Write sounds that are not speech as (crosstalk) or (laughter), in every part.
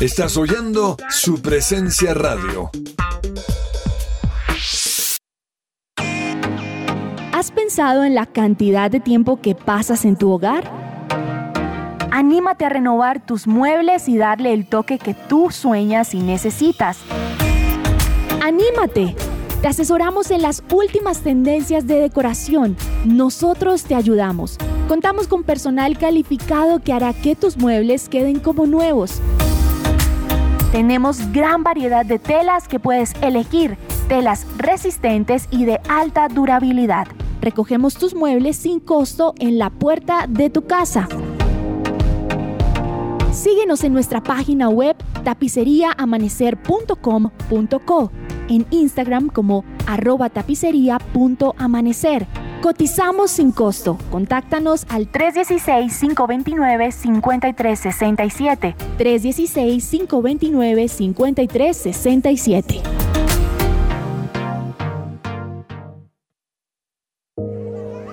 Estás oyendo su presencia radio. ¿Has pensado en la cantidad de tiempo que pasas en tu hogar? Anímate a renovar tus muebles y darle el toque que tú sueñas y necesitas. ¡Anímate! Te asesoramos en las últimas tendencias de decoración. Nosotros te ayudamos. Contamos con personal calificado que hará que tus muebles queden como nuevos. Tenemos gran variedad de telas que puedes elegir, telas resistentes y de alta durabilidad. Recogemos tus muebles sin costo en la puerta de tu casa. Síguenos en nuestra página web tapiceriaamanecer.com.co, en Instagram como arroba tapicería.amanecer. Cotizamos sin costo. Contáctanos al 316-529-5367. 316-529-5367.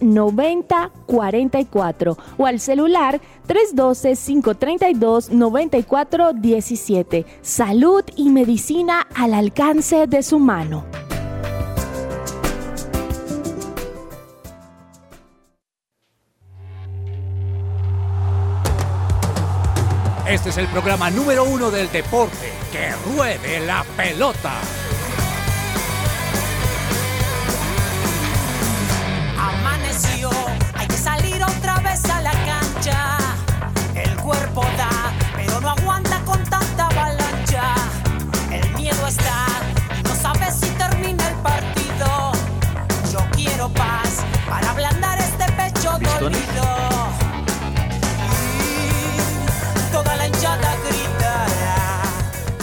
9044 o al celular 312-532-9417. Salud y medicina al alcance de su mano. Este es el programa número uno del deporte. Que ruede la pelota. Hay que salir otra vez a la cancha. El cuerpo da, pero no aguanta con tanta avalancha. El miedo está, no sabes si termina el partido. Yo quiero paz para ablandar este pecho dolido.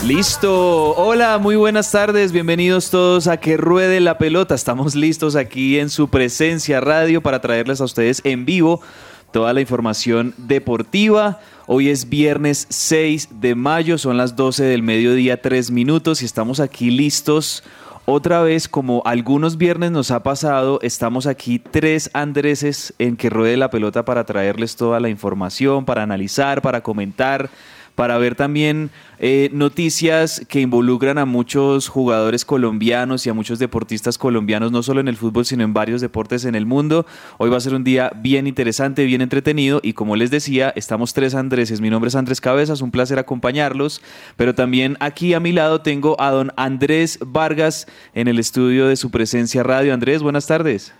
Listo. Hola, muy buenas tardes. Bienvenidos todos a Que Ruede la Pelota. Estamos listos aquí en su presencia radio para traerles a ustedes en vivo toda la información deportiva. Hoy es viernes 6 de mayo, son las 12 del mediodía, 3 minutos y estamos aquí listos. Otra vez, como algunos viernes nos ha pasado, estamos aquí tres Andreses en que ruede la pelota para traerles toda la información, para analizar, para comentar, para ver también eh, noticias que involucran a muchos jugadores colombianos y a muchos deportistas colombianos, no solo en el fútbol, sino en varios deportes en el mundo. Hoy va a ser un día bien interesante, bien entretenido y como les decía, estamos tres Andréses. Mi nombre es Andrés Cabezas, un placer acompañarlos, pero también aquí a mi lado tengo a don Andrés Vargas en el estudio de su presencia radio. Andrés, buenas tardes.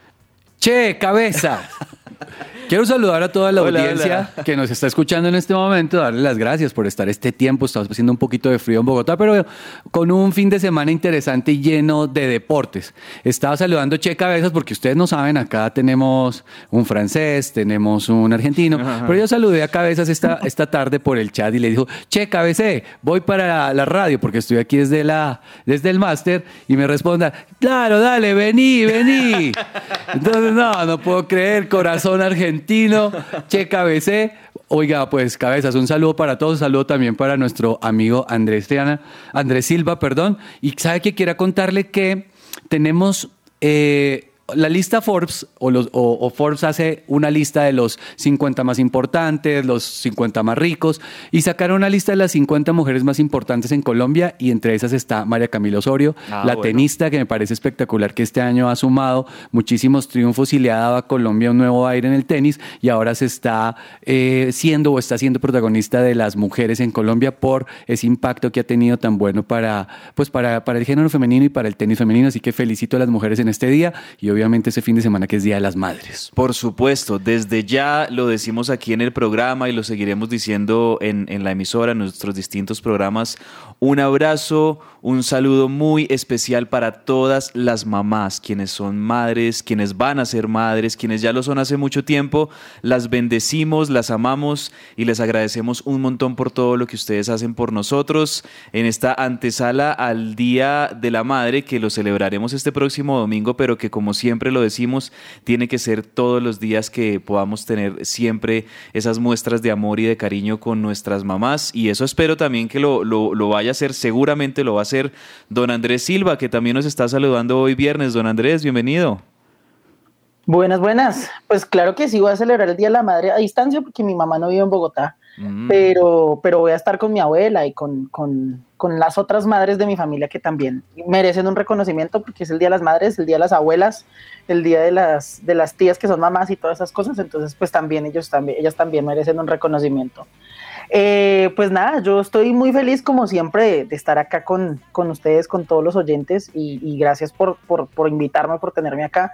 Che, cabeza. (laughs) Quiero saludar a toda la Hola, audiencia hola. que nos está escuchando en este momento, darle las gracias por estar este tiempo. Estamos haciendo un poquito de frío en Bogotá, pero con un fin de semana interesante y lleno de deportes. Estaba saludando Che Cabezas porque ustedes no saben, acá tenemos un francés, tenemos un argentino, pero yo saludé a Cabezas esta, esta tarde por el chat y le dijo, Che Cabecé, voy para la, la radio porque estoy aquí desde, la, desde el máster y me responda, claro, dale, vení, vení. (laughs) Entonces, no, no puedo creer, corazón argentino, Che Cabecé. Oiga, pues cabezas, un saludo para todos, un saludo también para nuestro amigo Andrés Triana, Andrés Silva, perdón. Y sabe que quiera contarle que tenemos eh, la lista Forbes o, los, o, o Forbes hace una lista de los 50 más importantes, los 50 más ricos, y sacaron una lista de las 50 mujeres más importantes en Colombia, y entre esas está María Camila Osorio, Ah, la bueno. tenista que me parece espectacular que este año ha sumado muchísimos triunfos y le ha dado a Colombia un nuevo aire en el tenis, y ahora se está eh, siendo o está siendo protagonista de las mujeres en Colombia por ese impacto que ha tenido tan bueno para, pues para, para el género femenino y para el tenis femenino. Así que felicito a las mujeres en este día y obviamente ese fin de semana que es Día de las Madres. Por supuesto, desde ya lo decimos aquí en el programa y lo seguiremos diciendo en, en la emisora, en nuestros distintos programas. Un abrazo, un saludo muy especial para todas las mamás, quienes son madres, quienes van a ser madres, quienes ya lo son hace mucho tiempo. Las bendecimos, las amamos y les agradecemos un montón por todo lo que ustedes hacen por nosotros en esta antesala al Día de la Madre que lo celebraremos este próximo domingo, pero que como siempre lo decimos, tiene que ser todos los días que podamos tener siempre esas muestras de amor y de cariño con nuestras mamás y eso espero también que lo, lo, lo vaya a hacer, seguramente lo va a hacer don Andrés Silva, que también nos está saludando hoy viernes. Don Andrés, bienvenido. Buenas, buenas. Pues claro que sí voy a celebrar el Día de la Madre a distancia porque mi mamá no vive en Bogotá, Mm. pero, pero voy a estar con mi abuela y con, con, con las otras madres de mi familia que también merecen un reconocimiento porque es el Día de las Madres, el Día de las Abuelas, el Día de las, de las tías que son mamás y todas esas cosas, entonces pues también ellos también, ellas también merecen un reconocimiento. Eh, pues nada, yo estoy muy feliz como siempre de, estar acá con, con ustedes, con todos los oyentes y, y gracias por, por, por invitarme, por tenerme acá.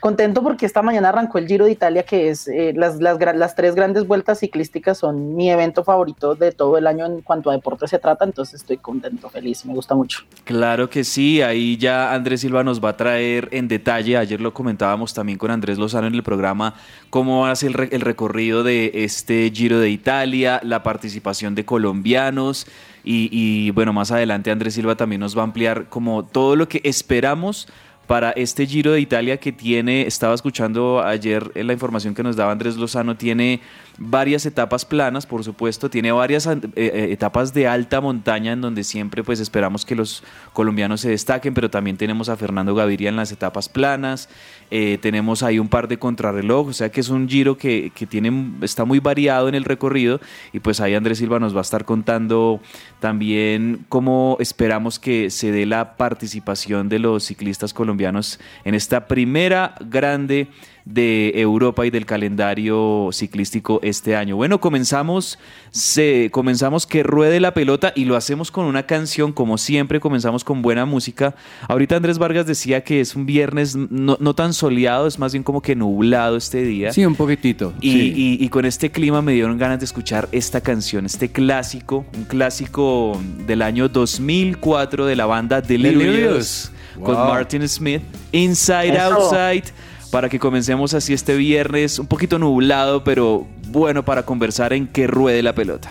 Contento porque esta mañana arrancó el Giro de Italia, que es eh, las, las, las tres grandes vueltas ciclísticas son mi evento favorito de todo el año en cuanto a deporte se trata, entonces estoy contento, feliz, me gusta mucho. Claro que sí, ahí ya Andrés Silva nos va a traer en detalle, ayer lo comentábamos también con Andrés Lozano en el programa, cómo ser el, el recorrido de este Giro de Italia, la participación de colombianos y, y, bueno, más adelante Andrés Silva también nos va a ampliar como todo lo que esperamos para este Giro de Italia que tiene, estaba escuchando ayer la información que nos daba Andrés Lozano, tiene varias etapas planas, por supuesto, tiene varias eh, eh, etapas de alta montaña en donde siempre pues esperamos que los colombianos se destaquen, pero también tenemos a Fernando Gaviria en las etapas planas, eh, tenemos ahí un par de contrarreloj, o sea que es un Giro que, que tiene, está muy variado en el recorrido y pues ahí Andrés Silva nos va a estar contando también cómo esperamos que se dé la participación de los ciclistas colombianos en esta primera grande de Europa y del calendario ciclístico este año. Bueno, comenzamos, se, comenzamos que ruede la pelota y lo hacemos con una canción, como siempre, comenzamos con buena música. Ahorita Andrés Vargas decía que es un viernes no, no tan soleado, es más bien como que nublado este día. Sí, un poquitito. Y, sí. y- y con este clima me dieron ganas de escuchar esta canción, este clásico, un clásico del año 2004 de la banda Delirious, Delirious. con Wow. Martin Smith, Inside Eso. Outside, para que comencemos así este viernes, un poquito nublado, pero bueno para conversar en que ruede la pelota.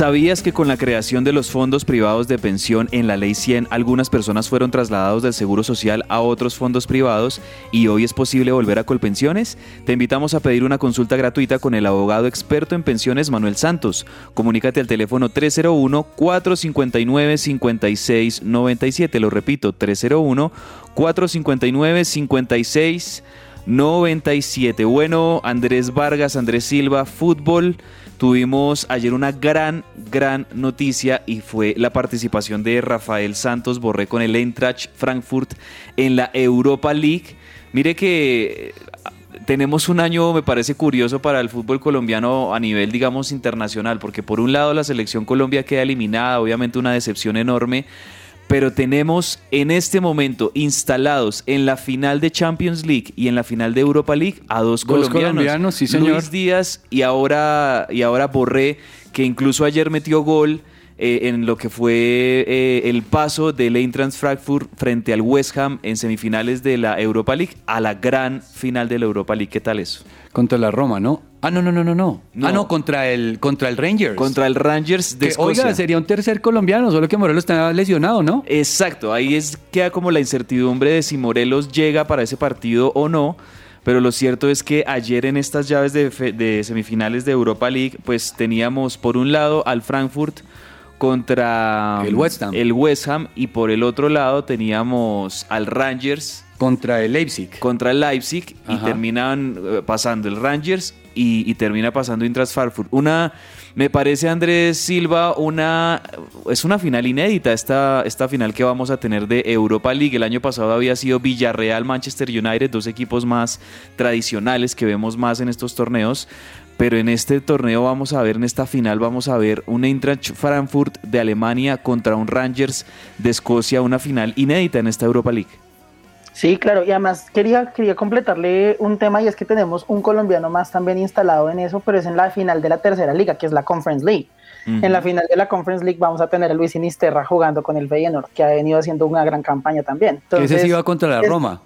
¿Sabías que con la creación de los fondos privados de pensión en la Ley 100, algunas personas fueron trasladados del Seguro Social a otros fondos privados y hoy es posible volver a Colpensiones? Te invitamos a pedir una consulta gratuita con el abogado experto en pensiones Manuel Santos. Comunícate al teléfono 301-459-5697. Lo repito, 301-459-5697. Bueno, Andrés Vargas, Andrés Silva, fútbol tuvimos ayer una gran, gran noticia y fue la participación de Rafael Santos Borré con el Eintracht Frankfurt en la Europa League. Mire que tenemos un año, me parece curioso para el fútbol colombiano a nivel, digamos, internacional, porque por un lado la selección Colombia queda eliminada, obviamente una decepción enorme, pero tenemos en este momento instalados en la final de Champions League y en la final de Europa League a dos, Dos colombianos, colombianos, sí, señor. Luis Díaz y ahora, y ahora Borré, que incluso ayer metió gol eh, en lo que fue eh, el paso del Eintracht Frankfurt frente al West Ham en semifinales de la Europa League a la gran final de la Europa League. ¿Qué tal eso? Contra la Roma, ¿no? Ah, no, no, no, no, no. Ah, no, contra el, contra el Rangers. Contra el Rangers de Que, Escocia. oiga, sería un tercer colombiano, solo que Morelos está lesionado, ¿no? Exacto, ahí es queda como la incertidumbre de si Morelos llega para ese partido o no. Pero lo cierto es que ayer en estas llaves de semifinales de Europa League, pues teníamos por un lado al Frankfurt contra El West Ham. el West Ham y por el otro lado teníamos al Rangers Contra el Leipzig. contra el Leipzig y terminan eh, pasando el Rangers y, y termina pasando Intras Frankfurt. Una, me parece Andrés Silva, una es una final inédita esta, esta final que vamos a tener de Europa League. El año pasado había sido Villarreal, Manchester United, dos equipos más tradicionales que vemos más en estos torneos. Pero en este torneo vamos a ver, en esta final vamos a ver un Eintracht Frankfurt de Alemania contra un Rangers de Escocia, una final inédita en esta Europa League. Sí, claro, y además quería, quería completarle un tema y es que tenemos un colombiano más también instalado en eso, pero es en la final de la tercera liga, que es la Conference League. En la final de la Conference League vamos a tener a Luis Sinisterra jugando con el Feyenoord, que ha venido haciendo una gran campaña también. que ese Entonces, sí iba contra la es- Roma.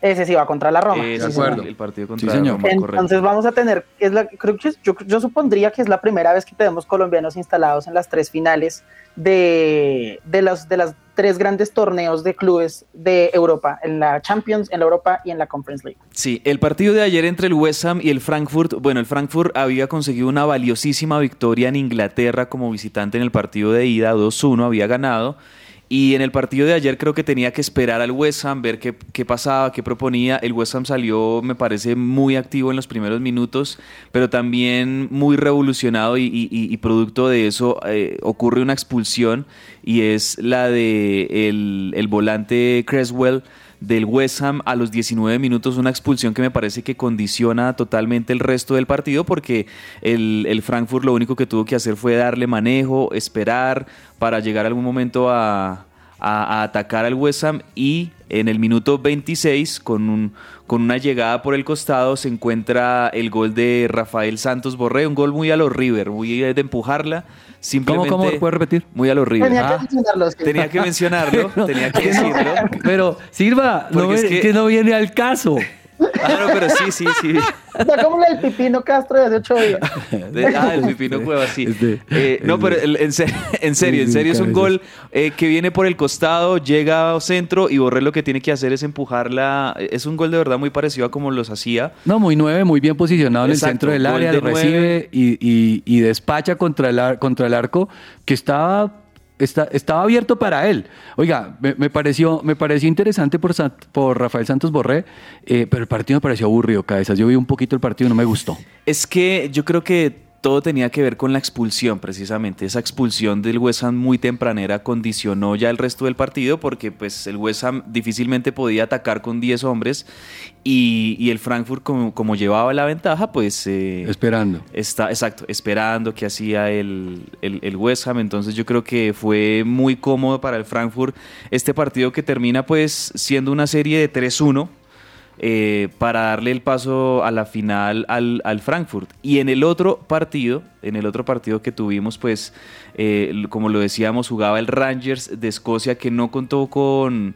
Ese sí va contra la Roma. Ese sí, es señor. acuerdo. el, partido contra Sí, señor. Roma, correcto. Entonces vamos a tener, es la, creo que yo, yo supondría que es la primera vez que tenemos colombianos instalados en las tres finales de, de, los, de las tres grandes torneos de clubes de Europa, en la Champions, en la Europa y en la Conference League. Sí, el partido de ayer entre el West Ham y el Frankfurt, bueno, el Frankfurt había conseguido una valiosísima victoria en Inglaterra como visitante en el partido de ida, 2-1, había ganado. Y en el partido de ayer creo que tenía que esperar al West Ham, ver qué, qué pasaba, qué proponía. El West Ham salió, me parece, muy activo en los primeros minutos, pero también muy revolucionado y, producto de eso eh, ocurre una expulsión y es la de el, el volante Creswell del West Ham a los 19 minutos, una expulsión que me parece que condiciona totalmente el resto del partido porque el, el Frankfurt lo único que tuvo que hacer fue darle manejo, esperar para llegar algún momento a, a- atacar al West Ham y en el minuto 26 con, un, con una llegada por el costado se encuentra el gol de Rafael Santos Borré, un gol muy a los River, muy de empujarla. Simplemente ¿Cómo, cómo? ¿Puedes repetir? Muy a los River. Tenía Ah. que mencionarlos. que- Tenía que mencionarlo, tenía que (laughs) (laughs) decirlo. Pero, Silva, no, es que- que no viene al caso. Ah, no, pero sí, sí, sí. Está como el Pipino Castro de hace ocho días. De- ah, el Pipino Cueva, sí. Este, Eh, no, pero el- en, se- en serio, en serio es un gol eh, que viene por el costado, llega a centro y Borré lo que tiene que hacer es empujarla. Es un gol de verdad muy parecido a como los hacía. No, muy nueve, muy bien posicionado en el centro del área, de lo recibe y, y- y despacha contra el, ar- contra el arco que estaba, estaba abierto para él. Oiga, me, pareció, me pareció interesante por, por Rafael Santos Borré, eh, pero el partido me pareció aburrido, cabezas. Yo vi un poquito el partido y no me gustó. Es que yo creo que todo tenía que ver con la expulsión, precisamente. Esa expulsión del West Ham muy tempranera condicionó ya el resto del partido porque pues el West Ham difícilmente podía atacar con 10 hombres y, y el Frankfurt como, como llevaba la ventaja pues... eh, Esperando. Está, exacto, esperando que hacía el, el, el West Ham. Entonces yo creo que fue muy cómodo para el Frankfurt este partido que termina pues siendo una serie de 3-1 eh, para darle el paso a la final al, al Frankfurt. Y en el otro partido, en el otro partido que tuvimos pues, eh, como lo decíamos, jugaba el Rangers de Escocia que no contó con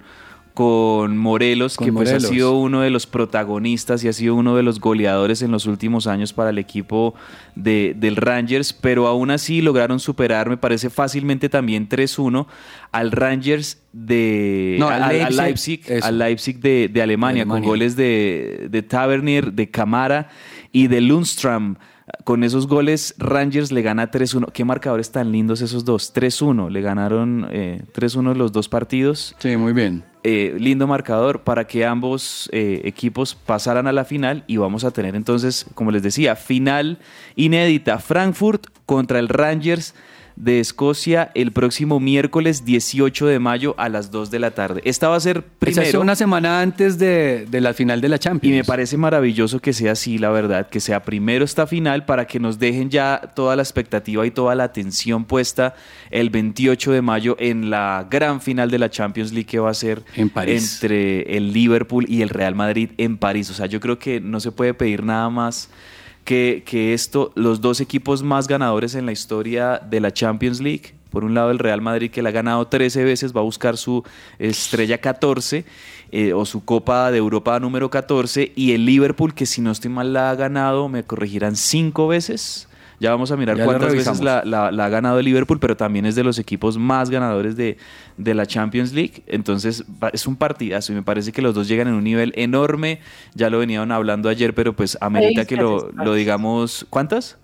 con Morelos, Con que pues ha sido uno de los protagonistas y ha sido uno de los goleadores en los últimos años para el equipo de, del Rangers, pero aún así lograron superar, me parece fácilmente también 3-1 al Rangers de No, al, Leipzig, al Leipzig de, de Alemania, con goles de, de Tavernier, de Camara y de Lundstrom. Con esos goles, Rangers le gana 3-1. Qué marcadores tan lindos esos dos. 3-1. Le ganaron eh, 3-1 los dos partidos. Sí, muy bien. Eh, lindo marcador para que ambos eh, equipos pasaran a la final y vamos a tener entonces, como les decía, final inédita. Frankfurt contra el Rangers de Escocia el próximo miércoles 18 de mayo a las 2 de la tarde. Esta va a ser Esa es primero. una semana antes de, de la final de la Champions. Y me parece maravilloso que sea así, la verdad, que sea primero esta final para que nos dejen ya toda la expectativa y toda la atención puesta el 28 de mayo en la gran final de la Champions League que va a ser En París. entre el Liverpool y el Real Madrid en París. O sea, yo creo que no se puede pedir nada más que, que esto, los dos equipos más ganadores en la historia de la Champions League. Por un lado, el Real Madrid, que la ha ganado 13 veces, va a buscar su estrella 14 eh, o su Copa de Europa número 14. Y el Liverpool, que si no estoy mal, la ha ganado, me corregirán 5 veces. Ya vamos a mirar Ya cuántas veces la, la- la ha ganado el Liverpool, pero también es de los equipos más ganadores de, de la Champions League. Entonces es un partidazo y me parece que los dos llegan en un nivel enorme. Ya lo venían hablando ayer, pero pues amerita que lo, lo digamos. ¿Cuántas?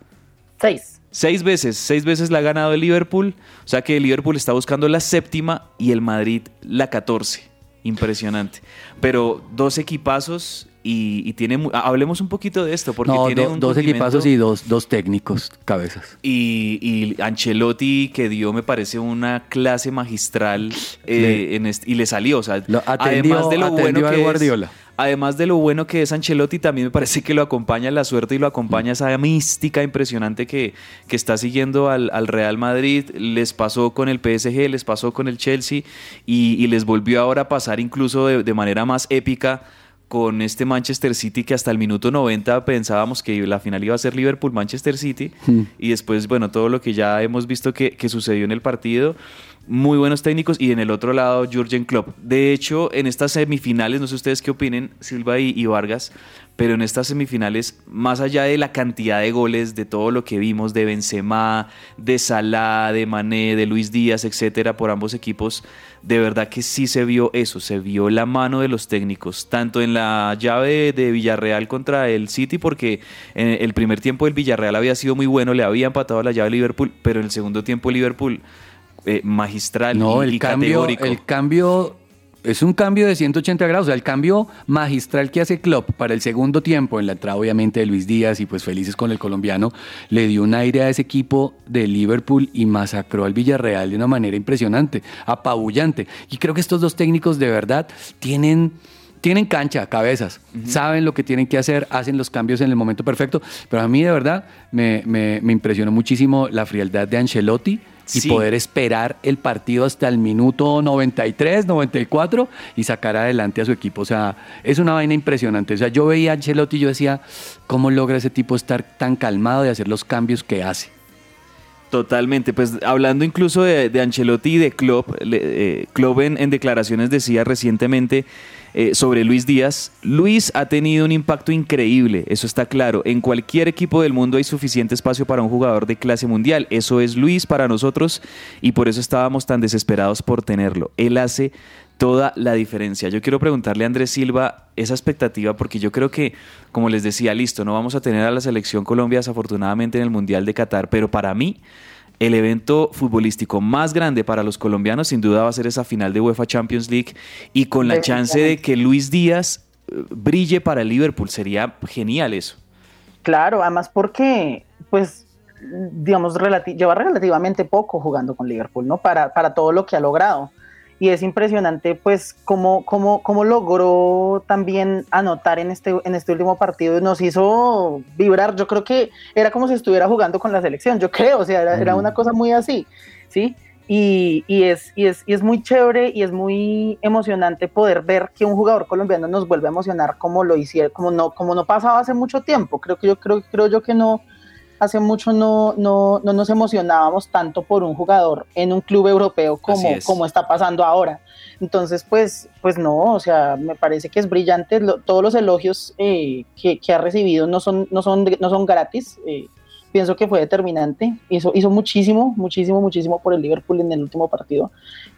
Seis. Seis veces, seis veces la ha ganado el Liverpool. O sea que el Liverpool está buscando la séptima y el Madrid la 14. Impresionante. Pero dos equipazos y, y tiene... Hablemos un poquito de esto, porque no, tiene do- un dos equipazos y dos, dos técnicos, cabezas. y, y Ancelotti que dio, me parece, una clase magistral eh, Le- en este- y le salió. O sea, Lo atendió- además de lo bueno que Guardiola. es, además de lo bueno que es Ancelotti, también me parece que lo acompaña la suerte y lo acompaña esa mística impresionante que, que está siguiendo al, al Real Madrid. Les pasó con el PSG, les pasó con el Chelsea y, y les volvió ahora a pasar incluso de, de manera más épica con este Manchester City que hasta el minuto 90 pensábamos que la final iba a ser Liverpool-Manchester City. Y después, bueno, todo lo que ya hemos visto que, que sucedió en el partido, muy buenos técnicos y en el otro lado Jürgen Klopp. De hecho, en estas semifinales, no sé ustedes qué opinen, Silva y, y Vargas, pero en estas semifinales, más allá de la cantidad de goles, de todo lo que vimos de Benzema, de Salah, de Mané, de Luis Díaz, etcétera, por ambos equipos, de verdad que sí se vio eso, se vio la mano de los técnicos, tanto en la llave de Villarreal contra el City, porque en el primer tiempo el Villarreal había sido muy bueno, le había empatado la llave a Liverpool, pero en el segundo tiempo Liverpool eh, magistral No, y, el y cambio, categórico. el cambio es un cambio de 180 grados. O sea, el cambio magistral que hace Klopp para el segundo tiempo, en la entrada obviamente de Luis Díaz y pues felices con el colombiano, le dio un aire a ese equipo de Liverpool y masacró al Villarreal de una manera impresionante, apabullante. Y creo que estos dos técnicos de verdad tienen... Tienen cancha, cabezas, saben lo que tienen que hacer, hacen los cambios en el momento perfecto, pero a mí de verdad me, me- me impresionó muchísimo la frialdad de Ancelotti, y Sí. poder esperar el partido hasta el minuto 93, 94 y sacar adelante a su equipo. O sea, es una vaina impresionante. O sea, yo veía a Ancelotti y yo decía, ¿cómo logra ese tipo estar tan calmado y hacer los cambios que hace? Totalmente, pues hablando incluso de, Ancelotti y de Klopp, eh, en declaraciones decía recientemente eh, sobre Luis Díaz, Luis ha tenido un impacto increíble, eso está claro, en cualquier equipo del mundo hay suficiente espacio para un jugador de clase mundial, eso es Luis para nosotros y por eso estábamos tan desesperados por tenerlo, él hace toda la diferencia. Yo quiero preguntarle a Andrés Silva esa expectativa porque yo creo que, como les decía, listo, no vamos a tener a la selección Colombia desafortunadamente en el Mundial de Qatar, pero para mí el evento futbolístico más grande para los colombianos sin duda va a ser esa final de UEFA Champions League y con la chance de que Luis Díaz eh, brille para el Liverpool. Sería genial eso. Claro, además porque, pues, digamos, relati- lleva relativamente poco jugando con Liverpool, ¿no? Para, para todo lo que ha logrado. Y es impresionante, pues, cómo, cómo, cómo logró también anotar en este, en este último partido. Nos hizo vibrar. Yo creo que era como si estuviera jugando con la selección, yo creo. O sea, era, era una cosa muy así, ¿sí? Y, y es, y, es, y es muy chévere y es muy emocionante poder ver que un jugador colombiano nos vuelve a emocionar como lo hicieron, como no, como no pasaba hace mucho tiempo. Creo que yo creo, creo yo que no, hace mucho no, no, no nos emocionábamos tanto por un jugador en un club europeo como, es. como está pasando ahora. Entonces, pues, pues no, o sea, me parece que es brillante. Lo- todos los elogios eh, que, que ha recibido no son, no son, no son gratis. eh, pienso que fue determinante. Hizo, hizo muchísimo, muchísimo, muchísimo por el Liverpool en el último partido.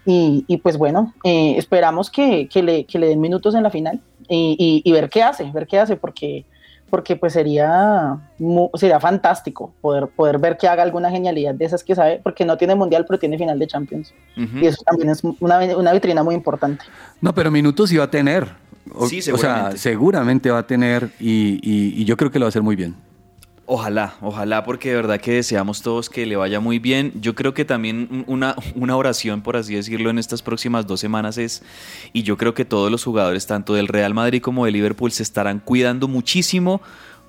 Y, y pues bueno, eh, esperamos que, que le, que le den minutos en la final y, y- y ver qué hace, ver qué hace, porque porque pues sería, sería fantástico poder, poder ver que haga alguna genialidad de esas que sabe, porque no tiene mundial, pero tiene final de Champions. Y eso también es una, una vitrina muy importante. No, pero minutos sí va a tener. O, Sí, o sea, seguramente. seguramente va a tener y, y- y yo creo que lo va a hacer muy bien. Ojalá, ojalá, porque de verdad que deseamos todos que le vaya muy bien. Yo creo que también una, una oración, por así decirlo, en estas próximas dos semanas es, y yo creo que todos los jugadores, tanto del Real Madrid como de Liverpool, se estarán cuidando muchísimo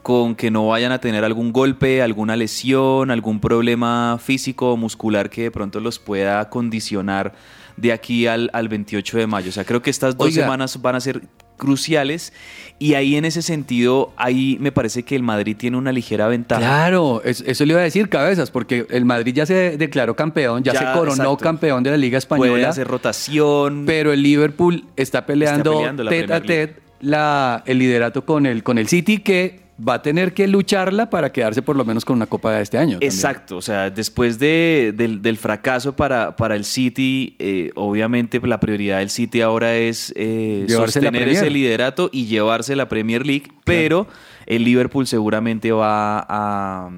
con que no vayan a tener algún golpe, alguna lesión, algún problema físico o muscular que de pronto los pueda condicionar de aquí al, al 28 de mayo. O sea, creo que estas dos Oiga. semanas van a ser cruciales y ahí en ese sentido, ahí me parece que el Madrid tiene una ligera ventaja. Claro, es- eso le iba a decir cabezas, porque el Madrid ya se declaró campeón, ya, Ya, se coronó exacto. campeón de la Liga Puede Española, hacer rotación. pero el Liverpool está peleando, peleando la tete a tete la, el liderato con el, con el City que va a tener que lucharla para quedarse por lo menos con una copa de este año. también. Exacto, o sea, después de- del, del fracaso para, para el City, eh, obviamente la prioridad del City ahora es eh, sostener ese liderato y llevarse la Premier League, pero el Liverpool seguramente va a...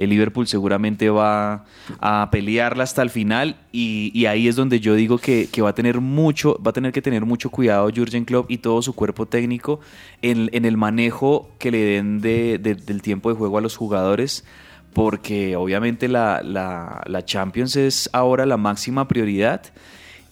El Liverpool seguramente va a pelearla hasta el final y, ahí es donde yo digo que, va a tener mucho, va a tener que tener mucho cuidado Jürgen Klopp y todo su cuerpo técnico en, el manejo que le den de- de- del tiempo de juego a los jugadores porque obviamente la, Champions es ahora la máxima prioridad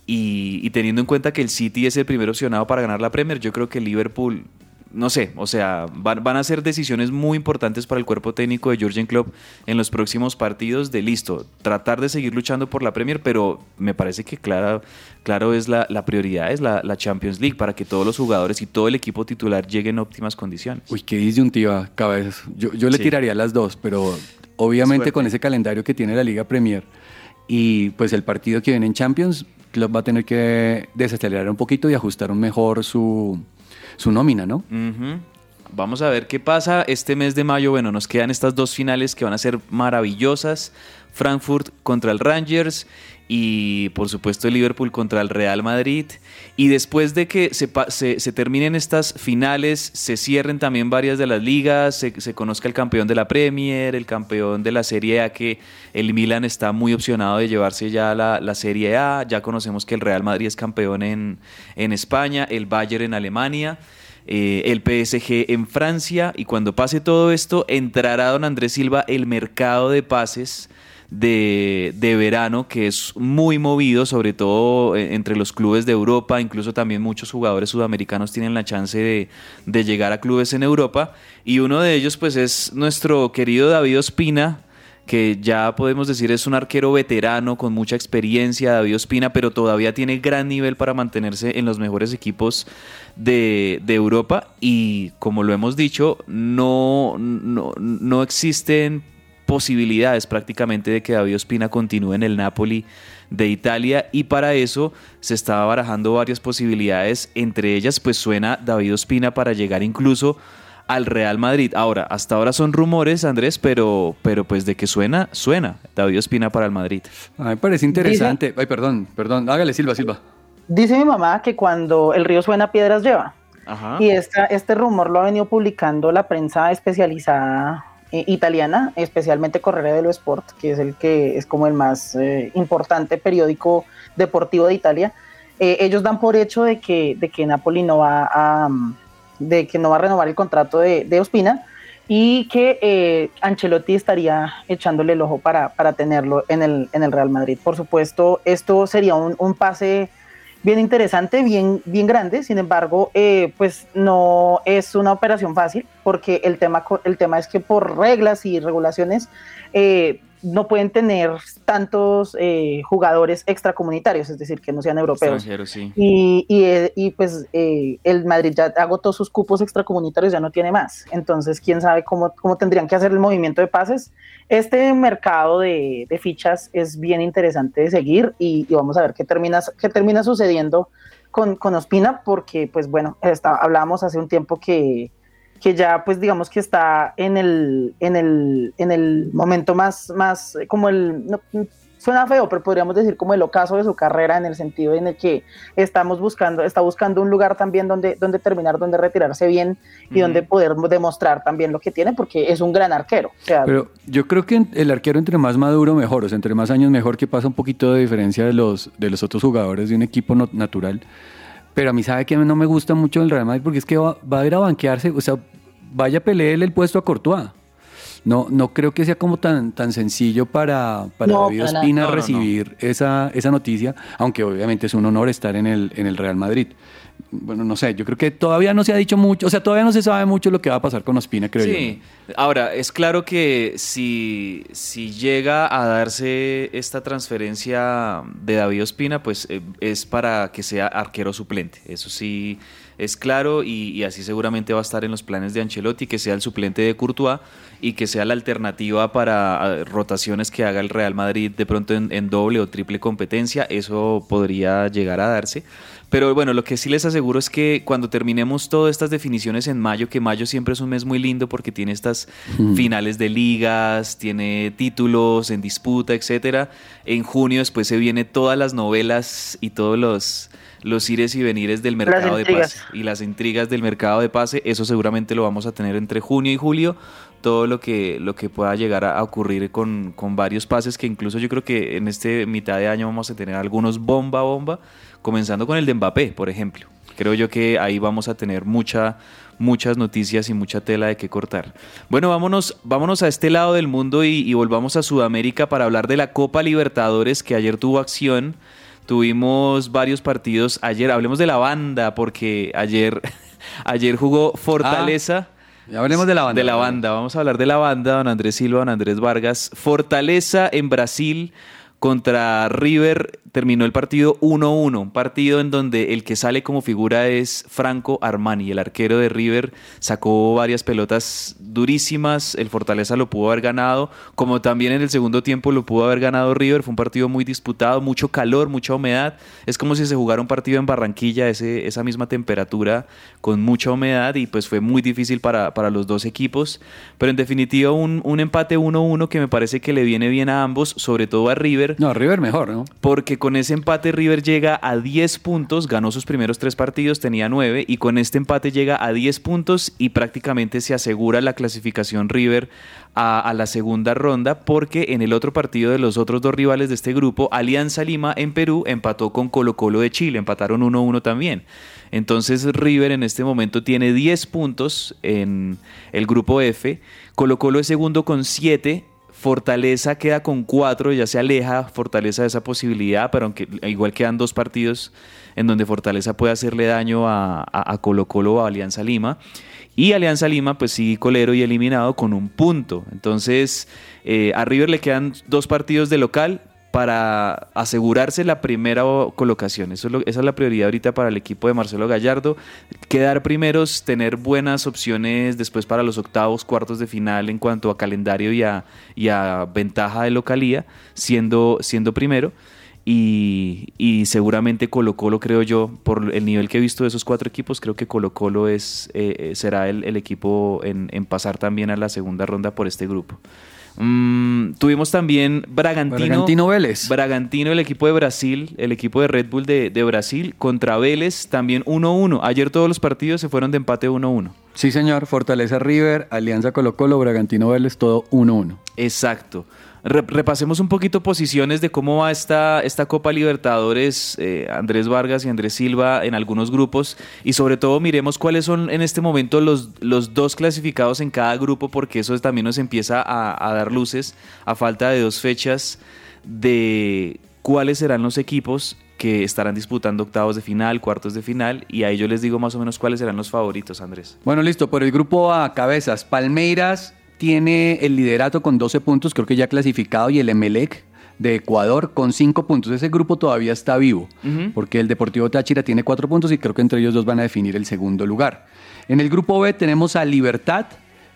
y, y teniendo en cuenta que el City es el primer opcionado para ganar la Premier, yo creo que Liverpool, no sé, o sea, van, van a ser decisiones muy importantes para el cuerpo técnico de Jürgen Klopp en los próximos partidos de listo, tratar de seguir luchando por la Premier, pero me parece que claro, claro es la, la prioridad, es la, la Champions League para que todos los jugadores y todo el equipo titular lleguen en óptimas condiciones. Uy, qué disyuntiva, cabezas. Yo, yo le Sí. tiraría las dos, pero obviamente Suerte. con ese calendario que tiene la Liga Premier y pues el partido que viene en Champions, Klopp va a tener que desacelerar un poquito y ajustar un mejor su, su nómina, ¿no? Vamos a ver qué pasa este mes de mayo. Bueno, nos quedan estas dos finales que van a ser maravillosas. Frankfurt contra el Rangers y por supuesto el Liverpool contra el Real Madrid. Y después de que se, terminen estas finales, se cierren también varias de las ligas, se, se conozca el campeón de la Premier, el campeón de la Serie A, que el Milan está muy opcionado de llevarse ya la, la Serie A. Ya conocemos que el Real Madrid es campeón en, en España, el Bayern en Alemania eh, el PSG en Francia y cuando pase todo esto entrará don Andrés Silva el mercado de pases de, de verano que es muy movido sobre todo eh, entre los clubes de Europa. Incluso también muchos jugadores sudamericanos tienen la chance de, de llegar a clubes en Europa. Y uno de ellos pues es nuestro querido David Ospina que ya podemos decir es un arquero veterano con mucha experiencia, David Ospina, pero todavía tiene gran nivel para mantenerse en los mejores equipos de, de Europa. Y como lo hemos dicho, no, no, no existen posibilidades prácticamente de que David Ospina continúe en el Napoli de Italia. Y para eso se estaba barajando varias posibilidades, entre ellas pues suena David Ospina para llegar incluso al Real Madrid. Ahora, hasta ahora son rumores, Andrés, pero, pero pues de que suena, suena David Ospina para el Madrid. A mí me parece interesante. Ay, perdón, perdón. Hágale, Silva, Silva. Dice mi mamá que cuando el río suena, piedras lleva. Ajá. Y esta, este rumor lo ha venido publicando la prensa especializada eh, italiana, especialmente Corriere dello Sport, que es el que es como el más eh, importante periódico deportivo de Italia. Eh, ellos dan por hecho de que, de que Napoli no va a, de que no va a renovar el contrato de, de Ospina y que eh, Ancelotti estaría echándole el ojo para, para tenerlo en el, en el Real Madrid. Por supuesto, esto sería un, un pase bien interesante, bien, bien grande, sin embargo, eh, pues no es una operación fácil, porque el tema, el tema es que por reglas y regulaciones eh, no pueden tener tantos eh, jugadores extracomunitarios, es decir, que no sean europeos. Sí. Y, y, eh, y, pues eh, el Madrid ya agotó sus cupos extracomunitarios, ya no tiene más. Entonces, quién sabe cómo, cómo tendrían que hacer el movimiento de pases. Este mercado de, de fichas es bien interesante de seguir y, y vamos a ver qué termina, qué termina sucediendo con, con Ospina, porque, pues bueno, está, hablábamos hace un tiempo que, que ya, pues digamos que está en el, en el, en el momento más, más como el, no, suena feo, pero podríamos decir como el ocaso de su carrera en el sentido en el que estamos buscando, está buscando un lugar también donde, donde terminar, donde retirarse bien y donde poder demostrar también lo que tiene, porque es un gran arquero. O sea, Pero yo creo que el arquero entre más maduro mejor, o sea, entre más años mejor, que pasa un poquito de diferencia de los, de los otros jugadores de un equipo no- natural. Pero a mí sabe que no me gusta mucho el Real Madrid porque es que va, va a ir a banquearse, o sea, vaya a pelearle el puesto a Courtois. No, no creo que sea como tan, tan sencillo para, para No, David. Ospina no, no. recibir Esa, esa noticia, aunque obviamente es un honor estar en el, en el Real Madrid. Bueno, no sé, yo creo que todavía no se ha dicho mucho, o sea, todavía no se sabe mucho lo que va a pasar con Ospina, creo yo. Sí, ahora es claro que si, si llega a darse esta transferencia de David Ospina, pues eh, es para que sea arquero suplente. Eso sí es claro y, y así seguramente va a estar en los planes de Ancelotti, que sea el suplente de Courtois y que sea la alternativa para ah, rotaciones que haga el Real Madrid de pronto en, en doble o triple competencia. Eso podría llegar a darse. Pero bueno, lo que sí les aseguro es que cuando terminemos todas estas definiciones en mayo, que mayo siempre es un mes muy lindo porque tiene estas finales de ligas, tiene títulos en disputa, etcétera. En junio después se viene todas las novelas y todos los los ires y venires del mercado de pase y las intrigas del mercado de pase, eso seguramente lo vamos a tener entre junio y julio, todo lo que, lo que pueda llegar a, a ocurrir con, con varios pases que incluso yo creo que en este mitad de año vamos a tener algunos bomba bomba, comenzando con el de Mbappé, por ejemplo. Creo yo que ahí vamos a tener mucha, muchas noticias y mucha tela de qué cortar. Bueno, vámonos, vámonos a este lado del mundo y, y volvamos a Sudamérica para hablar de la Copa Libertadores que ayer tuvo acción. Tuvimos varios partidos ayer. Hablemos de la banda, porque ayer, (laughs) ayer jugó Fortaleza. Ya hablemos de la banda. De la banda. Vamos a hablar de la banda, don Andrés Silva, don Andrés Vargas. Fortaleza en Brasil contra River terminó el partido 1-1, un partido en donde el que sale como figura es Franco Armani, el arquero de River, sacó varias pelotas durísimas, el Fortaleza lo pudo haber ganado, como también en el segundo tiempo lo pudo haber ganado River, fue un partido muy disputado, mucho calor, mucha humedad, es como si se jugara un partido en Barranquilla, ese, esa misma temperatura con mucha humedad y pues fue muy difícil para, para los dos equipos, pero en definitiva un, un empate 1-1 que me parece que le viene bien a ambos, sobre todo a River. No, River mejor, ¿no? Porque con ese empate River llega a 10 puntos, ganó sus primeros tres partidos, tenía 9, y con este empate llega a 10 puntos y prácticamente se asegura la clasificación River a, a la segunda ronda, porque en el otro partido de los otros dos rivales de este grupo, Alianza Lima en Perú empató con Colo Colo de Chile, empataron 1-1 también. Entonces River en este momento tiene 10 puntos en el grupo F, Colo Colo es segundo con 7, Fortaleza queda con cuatro, ya se aleja Fortaleza de esa posibilidad, pero aunque igual quedan dos partidos en donde Fortaleza puede hacerle daño a, Colo Colo o a Alianza Lima. Y Alianza Lima, pues sí, colero y eliminado con un punto. Entonces, eh, a River le quedan dos partidos de local para asegurarse la primera colocación. Eso es lo- esa es la prioridad ahorita para el equipo de Marcelo Gallardo. Quedar primeros, tener buenas opciones después para los octavos, cuartos de final en cuanto a calendario y a, y a ventaja de localía, siendo, siendo primero. Y, seguramente Colo Colo, creo yo, por el nivel que he visto de esos cuatro equipos, creo que Colo Colo es, eh, eh, será el, equipo en pasar también a la segunda ronda por este grupo. Mm, tuvimos también Bragantino. Bragantino Vélez. Bragantino, el equipo de Brasil, el equipo de Red Bull de, de Brasil, contra Vélez, también 1-1. Ayer todos los partidos se fueron de empate 1-1. Sí, señor. Fortaleza River, Alianza Colo Colo, Bragantino Vélez, todo 1-1. Exacto. Re- repasemos un poquito posiciones de cómo va esta, esta Copa Libertadores, eh, Andrés Vargas y Andrés Silva en algunos grupos y sobre todo miremos cuáles son en este momento los, los dos clasificados en cada grupo porque eso también nos empieza a, a dar luces a falta de dos fechas de cuáles serán los equipos que estarán disputando octavos de final, cuartos de final y ahí yo les digo más o menos cuáles serán los favoritos, Andrés. Bueno, listo. Por el grupo A, cabezas. Palmeiras tiene el liderato con 12 puntos, creo que ya clasificado, y el Emelec de Ecuador con 5 puntos. Ese grupo todavía está vivo, porque el Deportivo Táchira tiene 4 puntos y creo que entre ellos dos van a definir el segundo lugar. En el grupo B tenemos a Libertad,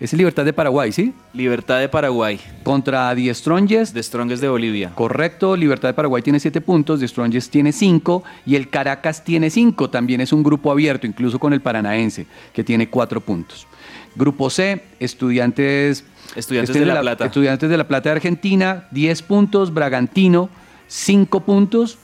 es Libertad de Paraguay, ¿sí? Libertad de Paraguay, Contra Die Strongest. de Strongest de Bolivia. Correcto, Libertad de Paraguay tiene 7 puntos, The Strongest tiene 5 y el Caracas tiene 5. También es un grupo abierto, incluso con el Paranaense, que tiene 4 puntos. Grupo C, Estudiantes Estudiantes de La Plata. Estudiantes de La Plata de Argentina, 10 puntos. Bragantino, 5 puntos.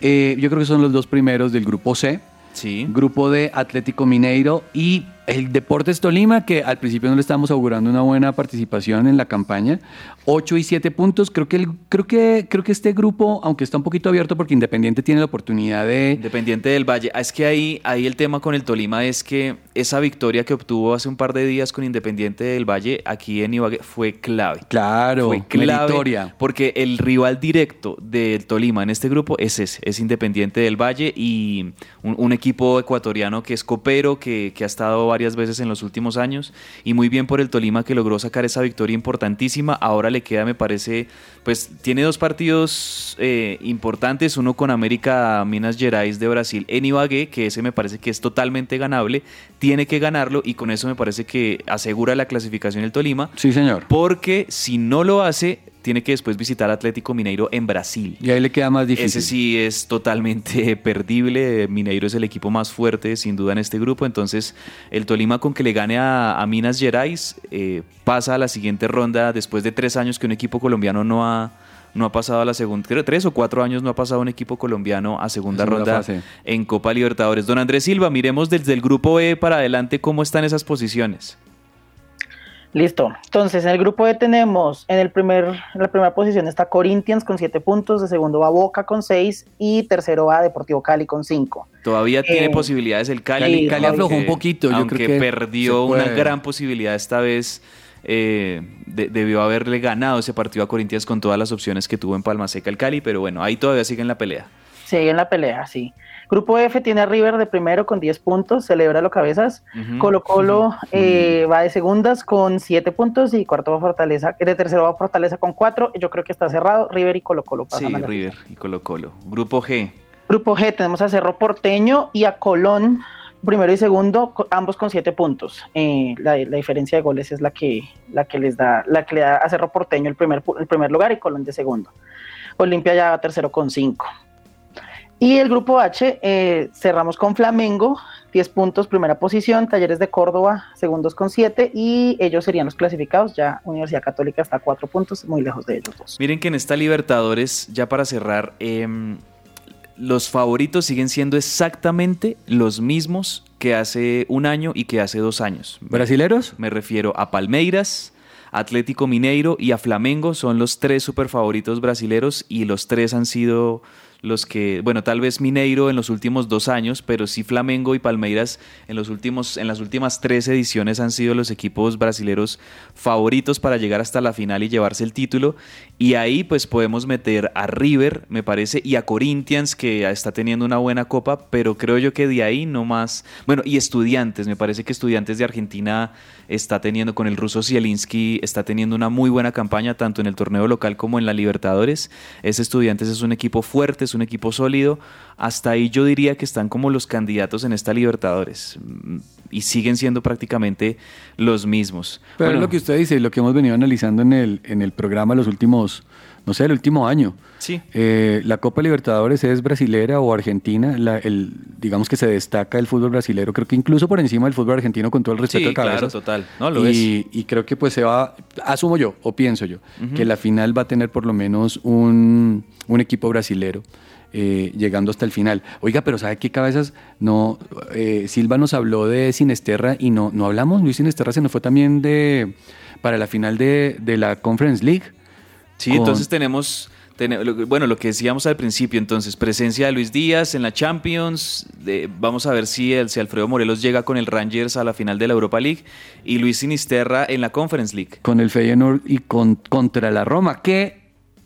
Eh, yo creo que son los dos primeros del grupo C. Sí. Grupo de Atlético Mineiro y el Deportes Tolima, que al principio no le estábamos augurando una buena participación en la campaña. 8 y 7 puntos. Creo que, el- creo, que, creo que este grupo, aunque está un poquito abierto porque Independiente tiene la oportunidad de... Independiente del Valle. Ah, Es que ahí, ahí el tema con el Tolima es que esa victoria que obtuvo hace un par de días con Independiente del Valle aquí en Ibagué fue clave. Claro, fue clave meritoria. porque el rival directo del Tolima en este grupo es ese, es Independiente del Valle y un, un equipo ecuatoriano que es copero, que, que ha estado varias veces en los últimos años y muy bien por el Tolima que logró sacar esa victoria importantísima. Ahora le queda, me parece, pues tiene dos partidos eh, importantes, uno con América Minas Gerais de Brasil en Ibagué, que ese me parece que es totalmente ganable, tiene que ganarlo y con eso me parece que asegura la clasificación el Tolima. Sí, señor. Porque si no lo hace, tiene que después visitar Atlético Mineiro en Brasil. Y ahí le queda más difícil. Ese sí es totalmente (laughs) perdible. Mineiro es el equipo más fuerte, sin duda, en este grupo. Entonces, el Tolima con que le gane a, a Minas Gerais eh, pasa a la siguiente ronda después de tres años que un equipo colombiano no ha, no ha pasado a la segunda. creo, Tres o cuatro años no ha pasado un equipo colombiano a segunda, Segunda ronda fase. en Copa Libertadores. Don Andrés Silva, miremos desde el grupo E para adelante cómo están esas posiciones. Listo. Entonces, en el grupo E tenemos, en, el primer, en la primera posición está Corinthians con 7 puntos, de segundo va Boca con 6 y tercero va Deportivo Cali con 5. Todavía tiene Eh, posibilidades el Cali. Cali- Cali aflojó un poquito, yo aunque creo que perdió una gran posibilidad esta vez. eh, de- debió haberle ganado ese partido a Corinthians con todas las opciones que tuvo en Palma Seca el Cali, pero bueno, ahí todavía sigue en la pelea. Sigue en la pelea, sí. Grupo F tiene a River de primero con 10 puntos, celebra los cabezas. Colo Colo eh, va de segundas con 7 puntos y cuarto va Fortaleza, de tercero va Fortaleza con 4. Yo creo que está cerrado. River y Colo Colo Sí, River y Colo Colo. Grupo G. Grupo G tenemos a Cerro Porteño y a Colón, primero y segundo, ambos con siete puntos. Eh, la, la diferencia de goles es la que, la que les da, la que le da a Cerro Porteño el primer, el primer lugar y Colón de segundo. Olimpia ya va tercero con cinco. Y el grupo H, eh, cerramos con Flamengo, 10 puntos, primera posición, Talleres de Córdoba, segundos con 7, y ellos serían los clasificados, ya Universidad Católica está a 4 puntos, muy lejos de ellos dos. Miren que en esta Libertadores, ya para cerrar, em, los favoritos siguen siendo exactamente los mismos que hace un año y que hace dos años. ¿Brasileros? Me refiero a Palmeiras, Atlético Mineiro y a Flamengo. Son los tres super favoritos brasileros y los tres han sido los que, bueno, tal vez Mineiro en los últimos dos años, pero sí Flamengo y Palmeiras en, los últimos, en las últimas tres ediciones han sido los equipos brasileros favoritos para llegar hasta la final y llevarse el título. Y ahí pues podemos meter a River, me parece, y a Corinthians, que está teniendo una buena copa, pero creo yo que de ahí no más. Bueno, y Estudiantes, me parece que Estudiantes de Argentina está teniendo, con el ruso Zielinski, está teniendo una muy buena campaña, tanto en el torneo local como en la Libertadores. Ese Estudiantes es un equipo fuerte, es un equipo sólido. Hasta ahí yo diría que están como los candidatos en esta Libertadores. Y siguen siendo prácticamente los mismos. Pero Bueno, es lo que usted dice y lo que hemos venido analizando en el, en el programa los últimos, no sé, el último año. Sí. Eh, la Copa Libertadores es brasilera o argentina. La- el, digamos que se destaca el fútbol brasilero, creo que incluso por encima del fútbol argentino con todo el respeto Sí, de cabezas. claro, total. No, lo y, y creo que pues se va, asumo yo, o pienso yo, que la final va a tener por lo menos un, un equipo brasilero. eh, llegando hasta el final. Oiga, pero ¿sabe qué cabezas? No, eh, Silva nos habló de Sinesterra y no, no hablamos. Luis Sinesterra se nos fue también de para la final de, de la Conference League. Sí, con- entonces tenemos, bueno, lo que decíamos al principio, entonces, presencia de Luis Díaz en la Champions, de- vamos a ver si, el, si Alfredo Morelos llega con el Rangers a la final de la Europa League, y Luis Sinisterra en la Conference League. con el Feyenoord y con, contra la Roma, que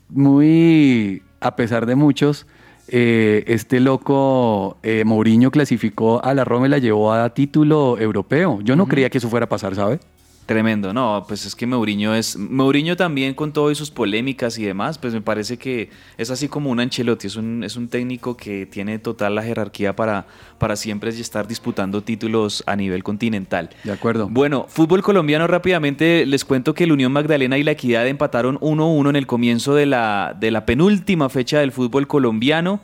muy, a pesar de muchos, eh, este loco eh, Mourinho clasificó a la Roma y la llevó a título europeo. Yo no creía que eso fuera a pasar, ¿sabe? Tremendo, no, pues es que Mourinho es, Mourinho también con todas sus polémicas y demás, pues me parece que es así como un Ancelotti, es un, es un técnico que tiene total la jerarquía para, para siempre estar disputando títulos a nivel continental. De acuerdo. Bueno, fútbol colombiano rápidamente les cuento que el Unión Magdalena y la Equidad empataron 1-1 en el comienzo de la, de la penúltima fecha del fútbol colombiano.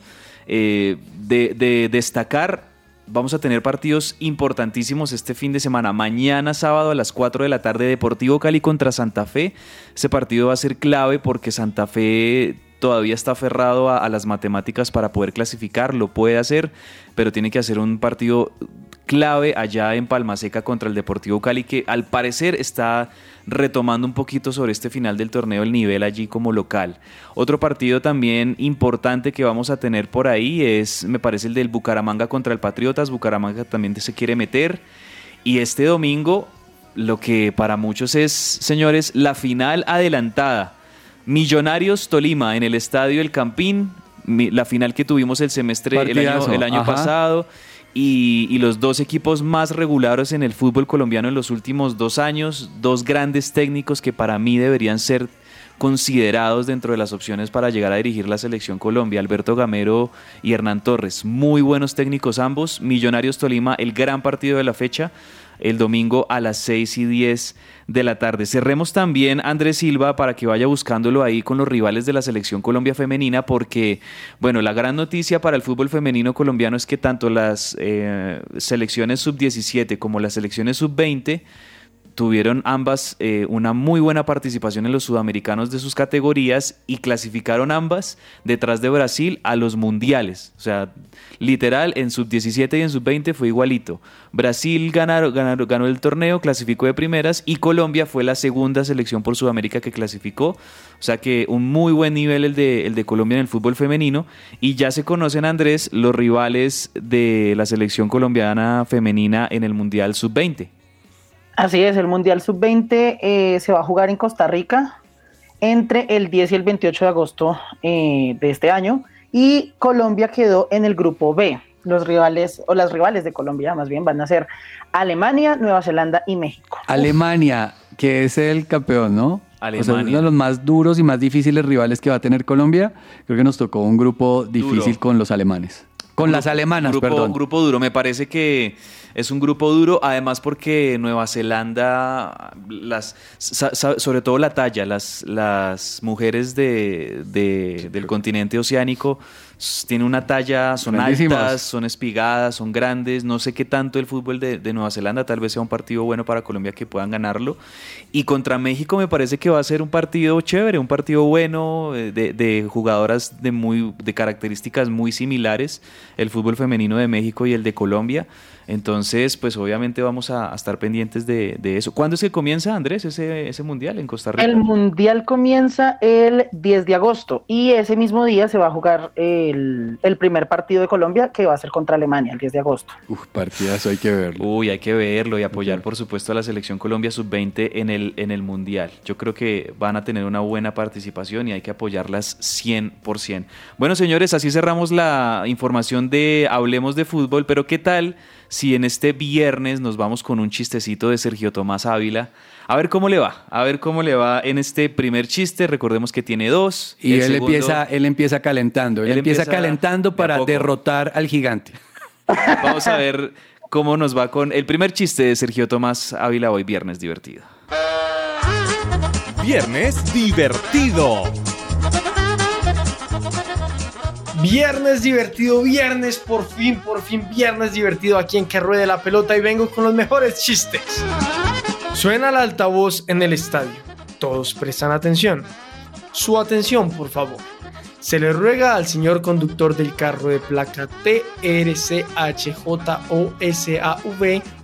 Eh, de, de destacar vamos a tener partidos importantísimos este fin de semana. Mañana sábado a las 4 de la tarde Deportivo Cali contra Santa Fe. Ese partido va a ser clave porque Santa Fe todavía está aferrado a, a las matemáticas para poder clasificar, lo puede hacer, pero tiene que hacer un partido clave allá en Palmaseca contra el Deportivo Cali, que al parecer está retomando un poquito sobre este final del torneo el nivel allí como local. Otro partido también importante que vamos a tener por ahí es, me parece, el del Bucaramanga contra el Patriotas. Bucaramanga también se quiere meter. Y este domingo, lo que para muchos es, señores, la final adelantada. Millonarios Tolima en el Estadio El Campín, la final que tuvimos el semestre el año, el pasado. Y, los dos equipos más regulares en el fútbol colombiano en los últimos dos años, dos grandes técnicos que para mí deberían ser considerados dentro de las opciones para llegar a dirigir la selección Colombia, Alberto Gamero y Hernán Torres. Muy buenos técnicos ambos. Millonarios Tolima, el gran partido de la fecha, el domingo a las 6 y 10 de la tarde. Cerremos también Andrés Silva para que vaya buscándolo ahí con los rivales de la selección Colombia femenina porque, bueno, la gran noticia para el fútbol femenino colombiano es que tanto las eh, selecciones sub-17 como las selecciones sub-20 tuvieron ambas eh, una muy buena participación en los sudamericanos de sus categorías y clasificaron ambas detrás de Brasil a los mundiales. O sea, literal, en sub-17 y en sub-20 fue igualito. Brasil ganaron- ganaron- ganó el torneo, clasificó de primeras y Colombia fue la segunda selección por Sudamérica que clasificó. O sea que un muy buen nivel el de, el de Colombia en el fútbol femenino. Y ya se conocen, Andrés, los rivales de la selección colombiana femenina en el Mundial sub-20. Así es, el Mundial Sub-20 eh, se va a jugar en Costa Rica entre el 10 y el 28 de agosto eh, de este año y Colombia quedó en el grupo B. Los rivales, o las rivales de Colombia más bien, van a ser Alemania, Nueva Zelanda y México. Alemania, que es el campeón, ¿no? O sea, Alemania. uno de los más duros y más difíciles rivales que va a tener Colombia. Creo que nos tocó un grupo difícil Duro. con los alemanes. Con las alemanas, grupo, perdón. grupo duro, me parece que es un grupo duro, además porque Nueva Zelanda, las, sobre todo la talla, las, las mujeres de, de- del continente oceánico tienen una talla, son Grandísimas. altas, son espigadas, son grandes, no sé qué tanto el fútbol de, de Nueva Zelanda, tal vez sea un partido bueno para Colombia que puedan ganarlo. Y contra México me parece que va a ser un partido chévere, un partido bueno, eh, de, de jugadoras de, muy, de características muy similares, el fútbol femenino de México y el de Colombia. Entonces, pues obviamente vamos a, a estar pendientes de, de eso. ¿Cuándo es que comienza, Andrés, ese, ese mundial en Costa Rica? El Mundial comienza el 10 de agosto y ese mismo día se va a jugar el, el primer partido de Colombia que va a ser contra Alemania el 10 de agosto. Uf, partidazo, hay que verlo. Uy, hay que verlo y apoyar, por supuesto, a la selección Colombia sub-20 en el, en el Mundial. Yo creo que van a tener una buena participación y hay que apoyarlas 100%. Bueno, señores, así cerramos la información de Hablemos de Fútbol, pero ¿qué tal si en este viernes nos vamos con un chistecito de Sergio Tomás Ávila? A ver cómo le va, a ver cómo le va en este primer chiste. Recordemos que tiene dos. Y él segundo- empieza, él empieza calentando. Él, Él empieza, empieza calentando para derrotar al gigante. (laughs) Vamos a ver cómo nos va con el primer chiste de Sergio Tomás Ávila hoy, viernes divertido. Viernes divertido. Viernes divertido, viernes, por fin, por fin, viernes divertido aquí en Que Ruede la Pelota y vengo con los mejores chistes. Suena el altavoz en el estadio. Todos prestan atención. Su atención, por favor. Se le ruega al señor conductor del carro de placa TRCHJOSAV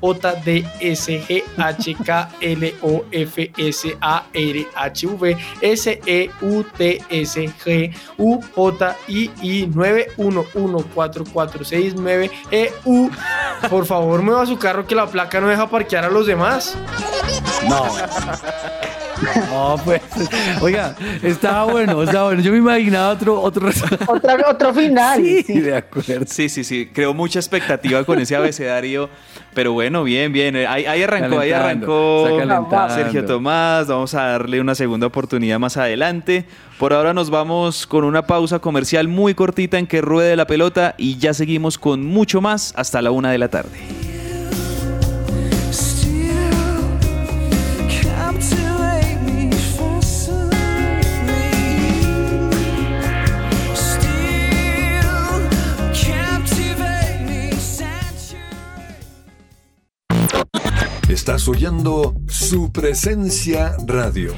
JDSGHKLOFSARHV SEUTSGUJII 9114469EU. E Por favor, mueva su carro que la placa no deja parquear a los demás. No. (laughs) No, pues. Oiga, estaba bueno, estaba bueno. Yo me imaginaba otro, otro Otra- otro final. Sí, sí. de acuerdo. Sí, sí, sí. Creo mucha expectativa con ese abecedario. Pero bueno, bien, bien. Ahí, ahí arrancó, ahí arrancó. Sergio Tomás. Vamos a darle una segunda oportunidad más adelante. Por ahora nos vamos con una pausa comercial muy cortita en que ruede la pelota y ya seguimos con mucho más hasta la una de la tarde. Estás oyendo su presencia radio.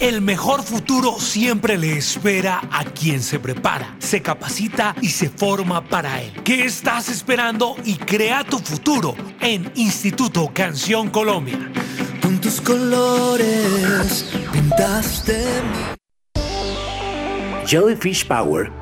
El mejor futuro siempre le espera a quien se prepara, se capacita y se forma para él. ¿Qué estás esperando y crea tu futuro en Instituto Canción Colombia? Con tus colores pintaste Jellyfish Power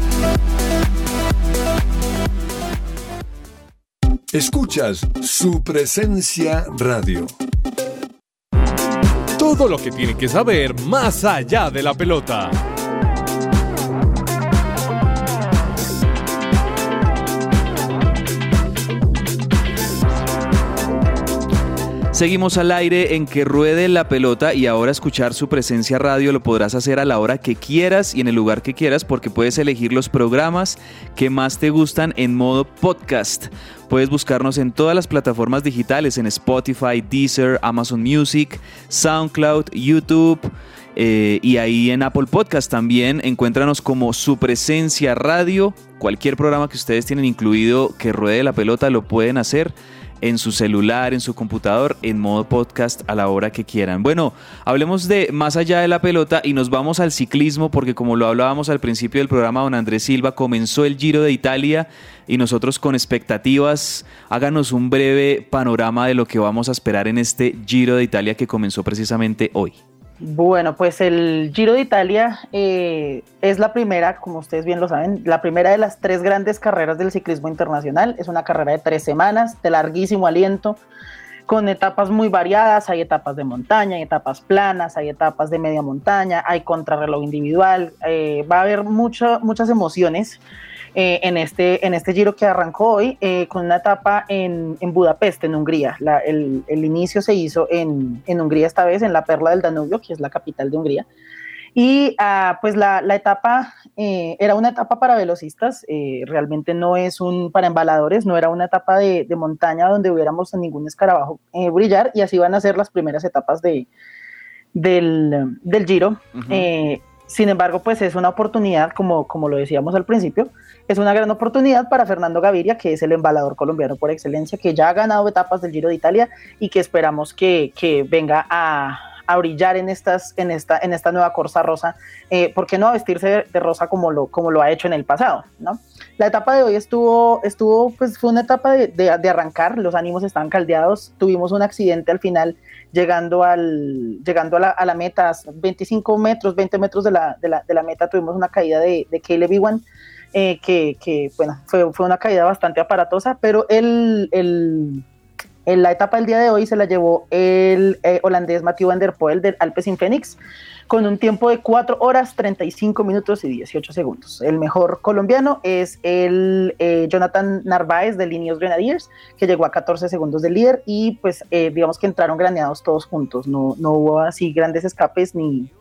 Escuchas su presencia radio. Todo lo que tiene que saber más allá de la pelota. Seguimos al aire en que ruede la pelota y ahora escuchar su presencia radio lo podrás hacer a la hora que quieras y en el lugar que quieras porque puedes elegir los programas que más te gustan en modo podcast. Puedes buscarnos en todas las plataformas digitales, en Spotify, Deezer, Amazon Music, SoundCloud, YouTube. eh, y ahí en Apple Podcast también encuéntranos como su presencia radio. Cualquier programa que ustedes tienen incluido que ruede la pelota lo pueden hacer en su celular, en su computador, en modo podcast a la hora que quieran. Bueno, hablemos de más allá de la pelota y nos vamos al ciclismo porque como lo hablábamos al principio del programa, don Andrés Silva comenzó el Giro de Italia y nosotros con expectativas, háganos un breve panorama de lo que vamos a esperar en este Giro de Italia que comenzó precisamente hoy. Bueno, pues el Giro de Italia eh, es la primera, como ustedes bien lo saben, la primera de las tres grandes carreras del ciclismo internacional. Es una carrera de tres semanas, de larguísimo aliento, con etapas muy variadas. Hay etapas de montaña, hay etapas planas, hay etapas de media montaña, hay contrarreloj individual. eh, va a haber muchas emociones. Eh, en, este, en este giro que arrancó hoy, eh, con una etapa en, en Budapest, en Hungría. La- el, el inicio se hizo en, en Hungría esta vez, en la Perla del Danubio, que es la capital de Hungría. Y ah, pues la, la etapa eh, era una etapa para velocistas, eh, realmente no es un para embaladores, no era una etapa de, de montaña donde hubiéramos a ningún escarabajo eh, brillar y así van a ser las primeras etapas de, del, del Giro. Eh, sin embargo, pues es una oportunidad, como, como lo decíamos al principio, es una gran oportunidad para Fernando Gaviria, que es el embalador colombiano por excelencia, que ya ha ganado etapas del Giro de Italia y que esperamos que, que venga a, a brillar en, estas, en, esta, en esta nueva Corsa Rosa, eh, ¿por qué no a vestirse de, rosa como lo, como lo ha hecho en el pasado? ¿no? La etapa de hoy estuvo, estuvo pues fue una etapa de, de, de arrancar, los ánimos estaban caldeados, tuvimos un accidente al final llegando, al, llegando a, la, a la meta, 25 metros, 20 metros de la, de la, de la meta, tuvimos una caída de, de Caleb Ewan, eh, que, que, bueno, fue, fue una caída bastante aparatosa, pero el, el, en la etapa del día de hoy se la llevó el eh, holandés Mathieu van der Poel del Alpecin Phoenix con un tiempo de 4 horas 35 minutos y 18 segundos. El mejor colombiano es el eh, Jonathan Narváez de Líneos Grenadiers, que llegó a 14 segundos del líder y pues eh, digamos que entraron graneados todos juntos, no, no hubo así grandes escapes ni,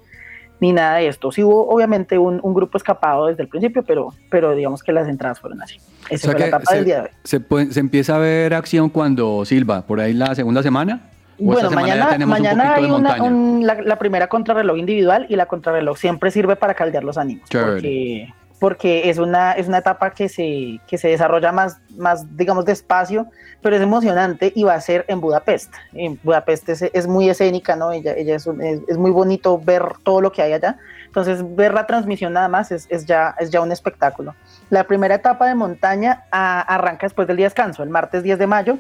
ni nada de esto. Sí hubo obviamente un, un grupo escapado desde el principio, pero, pero digamos que las entradas fueron así. Esa O sea fue la etapa se, del día de hoy. se puede- se empieza a ver acción cuando Silva, por ahí la segunda semana. ¿O Bueno, mañana, un mañana poquito hay una, un- la, la primera contrarreloj individual y la contrarreloj siempre sirve para caldear los ánimos. Porque, porque es una, es una etapa que se, que se desarrolla más, más, digamos, despacio, pero es emocionante y va a ser en Budapest. En Budapest es, es muy escénica, ¿no? Ella, ella es, un- es, es muy bonito ver todo lo que hay allá. Entonces, ver la transmisión nada más es, es ya, es ya un espectáculo. La primera etapa de montaña ah, arranca después del día de descanso, el martes 10 de mayo.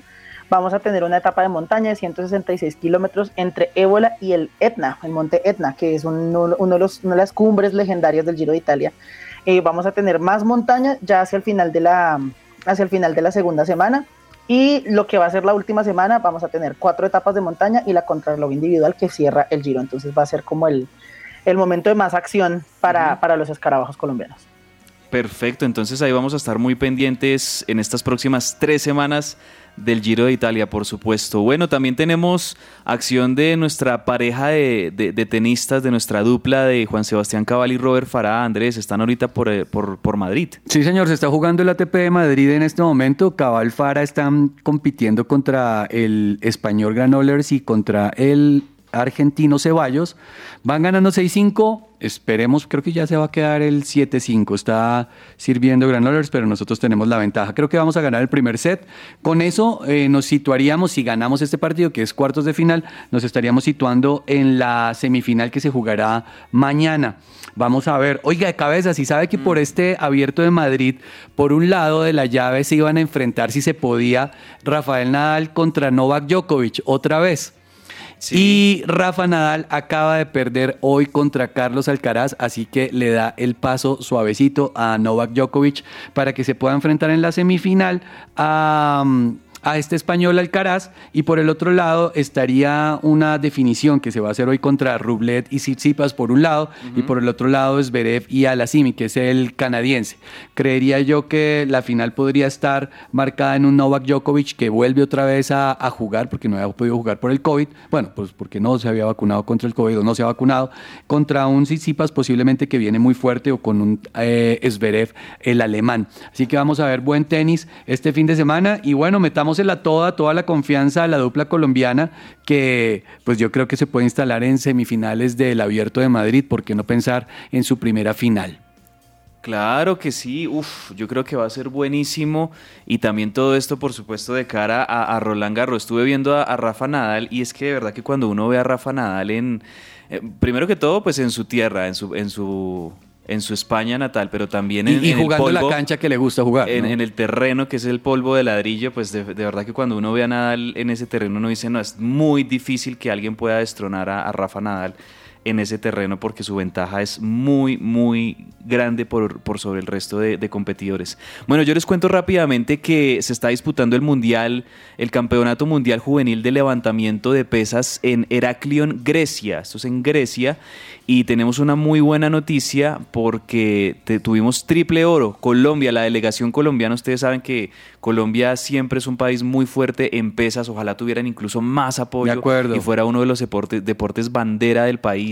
Vamos a tener una etapa de montaña de 166 kilómetros entre Ébola y el Etna, el monte Etna, que es un- uno, de los- una de las cumbres legendarias del Giro de Italia. Eh, vamos a tener más montaña ya hacia el final de la, hacia el final de la segunda semana. Y lo que va a ser la última semana, vamos a tener cuatro etapas de montaña y la contrarreloj individual que cierra el Giro. Entonces va a ser como el, el momento de más acción para, para los escarabajos colombianos. Perfecto, entonces ahí vamos a estar muy pendientes en estas próximas tres semanas del Giro de Italia, por supuesto. Bueno, también tenemos acción de nuestra pareja de, tenistas, de nuestra dupla de Juan Sebastián Cabal y Robert Farah. Andrés, están ahorita por, eh, por, Madrid. Sí, señor, se está jugando el ATP de Madrid en este momento. Cabal Fara están compitiendo contra el español Granollers y contra el argentino Ceballos. Van ganando 6-5. Esperemos, creo que ya se va a quedar el 7-5. Está sirviendo Granollers, pero nosotros tenemos la ventaja. Creo que vamos a ganar el primer set. Con eso eh, nos situaríamos, si ganamos este partido, que es cuartos de final, nos estaríamos situando en la semifinal que se jugará mañana. Vamos a ver, oiga, de cabeza, si sabe que por este abierto de Madrid, por un lado de la llave se iban a enfrentar, si se podía, Rafael Nadal contra Novak Djokovic, otra vez. Y Rafa Nadal acaba de perder hoy contra Carlos Alcaraz, así que le da el paso suavecito a Novak Djokovic para que se pueda enfrentar en la semifinal a, mm, a este español Alcaraz. Y por el otro lado estaría una definición que se va a hacer hoy contra Rublet y Tsitsipas por un lado, y por el otro lado Zverev y Alasimi, que es el canadiense. Creería yo que la final podría estar marcada en un Novak Djokovic que vuelve otra vez a, a jugar porque no había podido jugar por el COVID. Bueno, pues porque no se había vacunado contra el COVID o no se ha vacunado. Contra un Tsitsipas posiblemente que viene muy fuerte o con un eh, Zverev, el alemán. Así que vamos a ver buen tenis este fin de semana y bueno, metamos toda, toda la confianza a la dupla colombiana que pues yo creo que se puede instalar en semifinales del Abierto de Madrid, ¿por qué no pensar en su primera final? Claro que sí, Uf, yo creo que va a ser buenísimo y también todo esto por supuesto de cara a, Roland Garros. Estuve viendo a, Rafa Nadal y es que de verdad que cuando uno ve a Rafa Nadal en, eh, primero que todo pues en su tierra, en su, en su España natal, pero también Y, en, y en el jugando la cancha que le gusta jugar. en, ¿no? en el terreno que es el polvo de ladrillo, pues de, de verdad que cuando uno ve a Nadal en ese terreno uno dice, no, es muy difícil que alguien pueda destronar a, a Rafa Nadal en ese terreno porque su ventaja es muy, muy grande por, por sobre el resto de, de competidores. Bueno, yo les cuento rápidamente que se está disputando el Mundial, el Campeonato Mundial Juvenil de Levantamiento de Pesas en Heraklion, Grecia. Esto es en Grecia. Y tenemos una muy buena noticia porque te- tuvimos triple oro. Colombia, la delegación colombiana, ustedes saben que Colombia siempre es un país muy fuerte en pesas. Ojalá tuvieran incluso más apoyo De acuerdo. y fuera uno de los deportes, deportes bandera del país.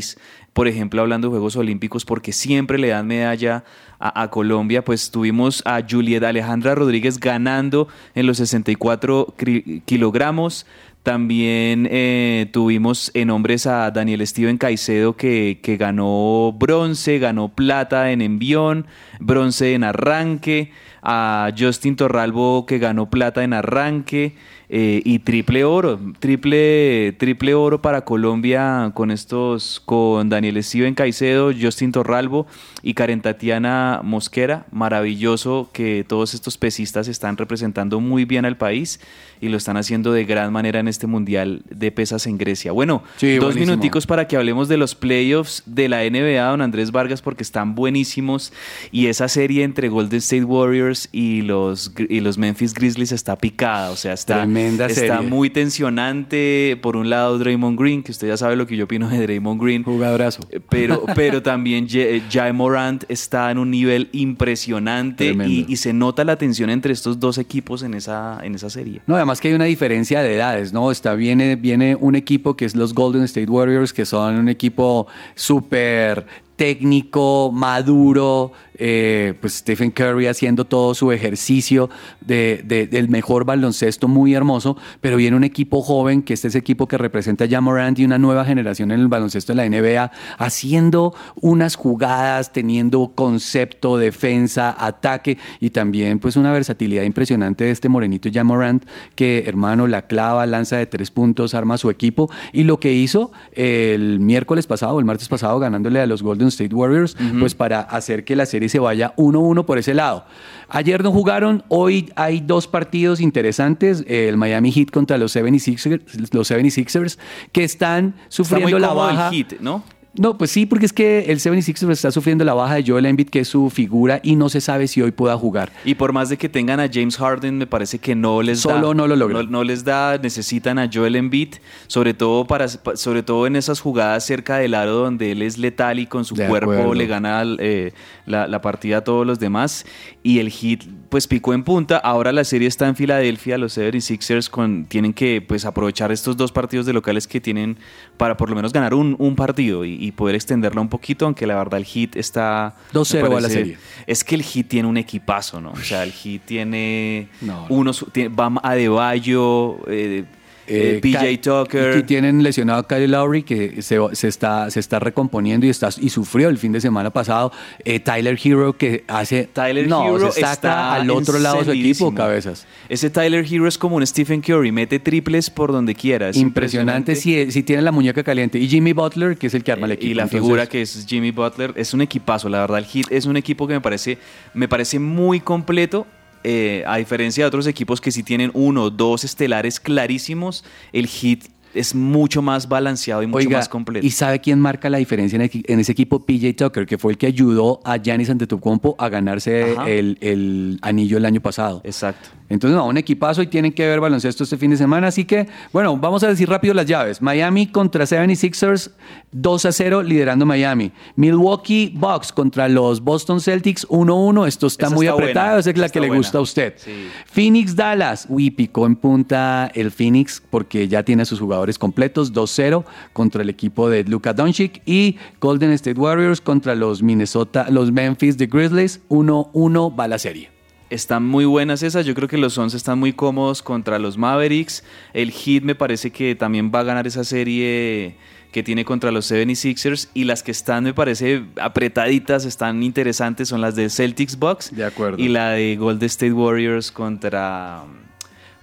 Por ejemplo, hablando de Juegos Olímpicos, porque siempre le dan medalla a, Colombia, pues tuvimos a Juliet Alejandra Rodríguez ganando en los 64 cri- kilogramos. También eh, tuvimos en hombres a Daniel Steven Caicedo que, que ganó bronce, ganó plata en envión, bronce en arranque, a Justin Torralbo que ganó plata en arranque eh, y triple oro, triple, triple oro para Colombia con estos, con Daniel Steven Caicedo, Justin Torralbo y Karen Tatiana Mosquera. Maravilloso que todos estos pesistas están representando muy bien al país y lo están haciendo de gran manera en este mundial de pesas en Grecia. Bueno, Sí, dos buenísimo. minuticos para que hablemos de los playoffs de la NBA, don Andrés Vargas, porque están buenísimos y esa serie entre Golden State Warriors y los, y los Memphis Grizzlies está picada, o sea, está, Tremenda está serie. muy tensionante. Por un lado, Draymond Green, que usted ya sabe lo que yo opino de Draymond Green. Jugadorazo. Pero, (laughs) pero también Ja- Jai Morant está en un nivel impresionante y, se nota la tensión entre estos dos equipos en esa, en esa serie. No, además que hay una diferencia de edades, ¿no? ¿no? Está, viene, viene un equipo que es los Golden State Warriors, que son un equipo súper técnico, maduro, eh, pues Stephen Curry haciendo todo su ejercicio de, de- del mejor baloncesto muy hermoso, pero viene un equipo joven, que este es ese equipo que representa a Morant y una nueva generación en el baloncesto de la NBA, haciendo unas jugadas, teniendo concepto, defensa, ataque y también pues una versatilidad impresionante de este morenito Morant que hermano la clava, lanza de tres puntos, arma su equipo y lo que hizo el miércoles pasado, el martes pasado, ganándole a los Golden State Warriors, pues para hacer que la serie se vaya 1-1 por ese lado. Ayer no jugaron, hoy hay dos partidos interesantes, el Miami Heat contra los 76ers, los 76ers que están Está muy sufriendo la el baja. hit, ¿no? No, pues sí, porque es que el 76ers está sufriendo la baja de Joel Embiid, que es su figura, y no se sabe si hoy pueda jugar. Y por más de que tengan a James Harden, me parece que no les da. Solo no lo logran. No, no les da, necesitan a Joel Embiid, sobre todo, para, sobre todo en esas jugadas cerca del aro donde él es letal y con su De cuerpo acuerdo. le gana eh, la, la partida a todos los demás. Y el hit, pues picó en punta. Ahora la serie está en Filadelfia. Los 76ers con, tienen que pues, aprovechar estos dos partidos de locales que tienen para por lo menos ganar un, un partido y, y poder extenderlo un poquito, aunque la verdad el hit está... 2-0 me va la serie. Es que el hit tiene un equipazo, ¿no? O sea, el hit tiene No. unos... tiene- Bam Adebayo, eh, eh, PJ Ky- Tucker... Y tienen lesionado a Kyle Lowry, que se, se está, se está recomponiendo y, está, y sufrió el fin de semana pasado. Eh, Tyler Hero, que hace. Tyler no, Hero se saca está al otro lado de su equipo, cabezas. Ese Tyler Hero es como un Stephen Curry, mete triples por donde quiera. es Impresionante si, si tiene la muñeca caliente. Y Jimmy Butler, que es el que arma el equipo. Y la Entonces, figura que es Jimmy Butler es un equipazo, la verdad. El Heat es un equipo que me parece, me parece muy completo. Eh, a diferencia de otros equipos que sí tienen uno o dos estelares clarísimos, el Heat es mucho más balanceado y mucho Oiga, más completo. ¿y sabe quién marca la diferencia en, ese equipo? PJ Tucker, que fue el que ayudó a Giannis Antetokounmpo a ganarse el, el anillo el año pasado. Exacto. Entonces, no, un equipazo y tienen que ver baloncesto este fin de semana. Así que, bueno, vamos a decir rápido las llaves. Miami contra 76ers, 2 a 0, liderando Miami. Milwaukee Bucks contra los Boston Celtics, 1-1. Esto está Esa muy está apretado, buena, esa es la esa que le buena. gusta a usted. Sí. Phoenix Dallas, uy, picó en punta el Phoenix porque ya tiene a sus jugadores completos, 2-0 contra el equipo de Luka Doncic y Golden State Warriors contra los Minnesota, los Memphis de Grizzlies, 1-1 va la serie. Están muy buenas esas. Yo creo que los Suns están muy cómodos contra los Mavericks. El Heat me parece que también va a ganar esa serie que tiene contra los 76ers. Y las que están, me parece, apretaditas, están interesantes, son las de Celtics Bucks. De acuerdo. Y la de Golden State Warriors contra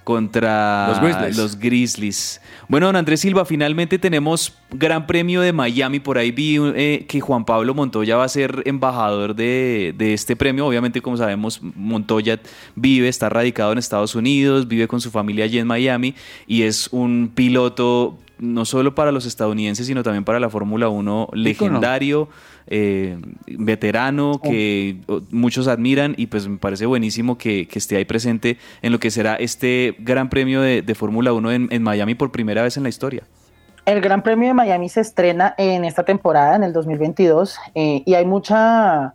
contra Los Grizzlies. los Grizzlies. Bueno, don Andrés Silva, finalmente tenemos Gran Premio de Miami. Por ahí vi eh, que Juan Pablo Montoya va a ser embajador de, de este premio. Obviamente, como sabemos, Montoya vive, está radicado en Estados Unidos, vive con su familia allí en Miami y es un piloto no solo para los estadounidenses, sino también para la Fórmula 1 legendario, eh, veterano, que oh, muchos admiran y pues me parece buenísimo que, que esté ahí presente en lo que será este Gran Premio de, de Fórmula 1 en, en Miami por primera vez en la historia. El Gran Premio de Miami se estrena en esta temporada, en el 2022, eh, y hay mucha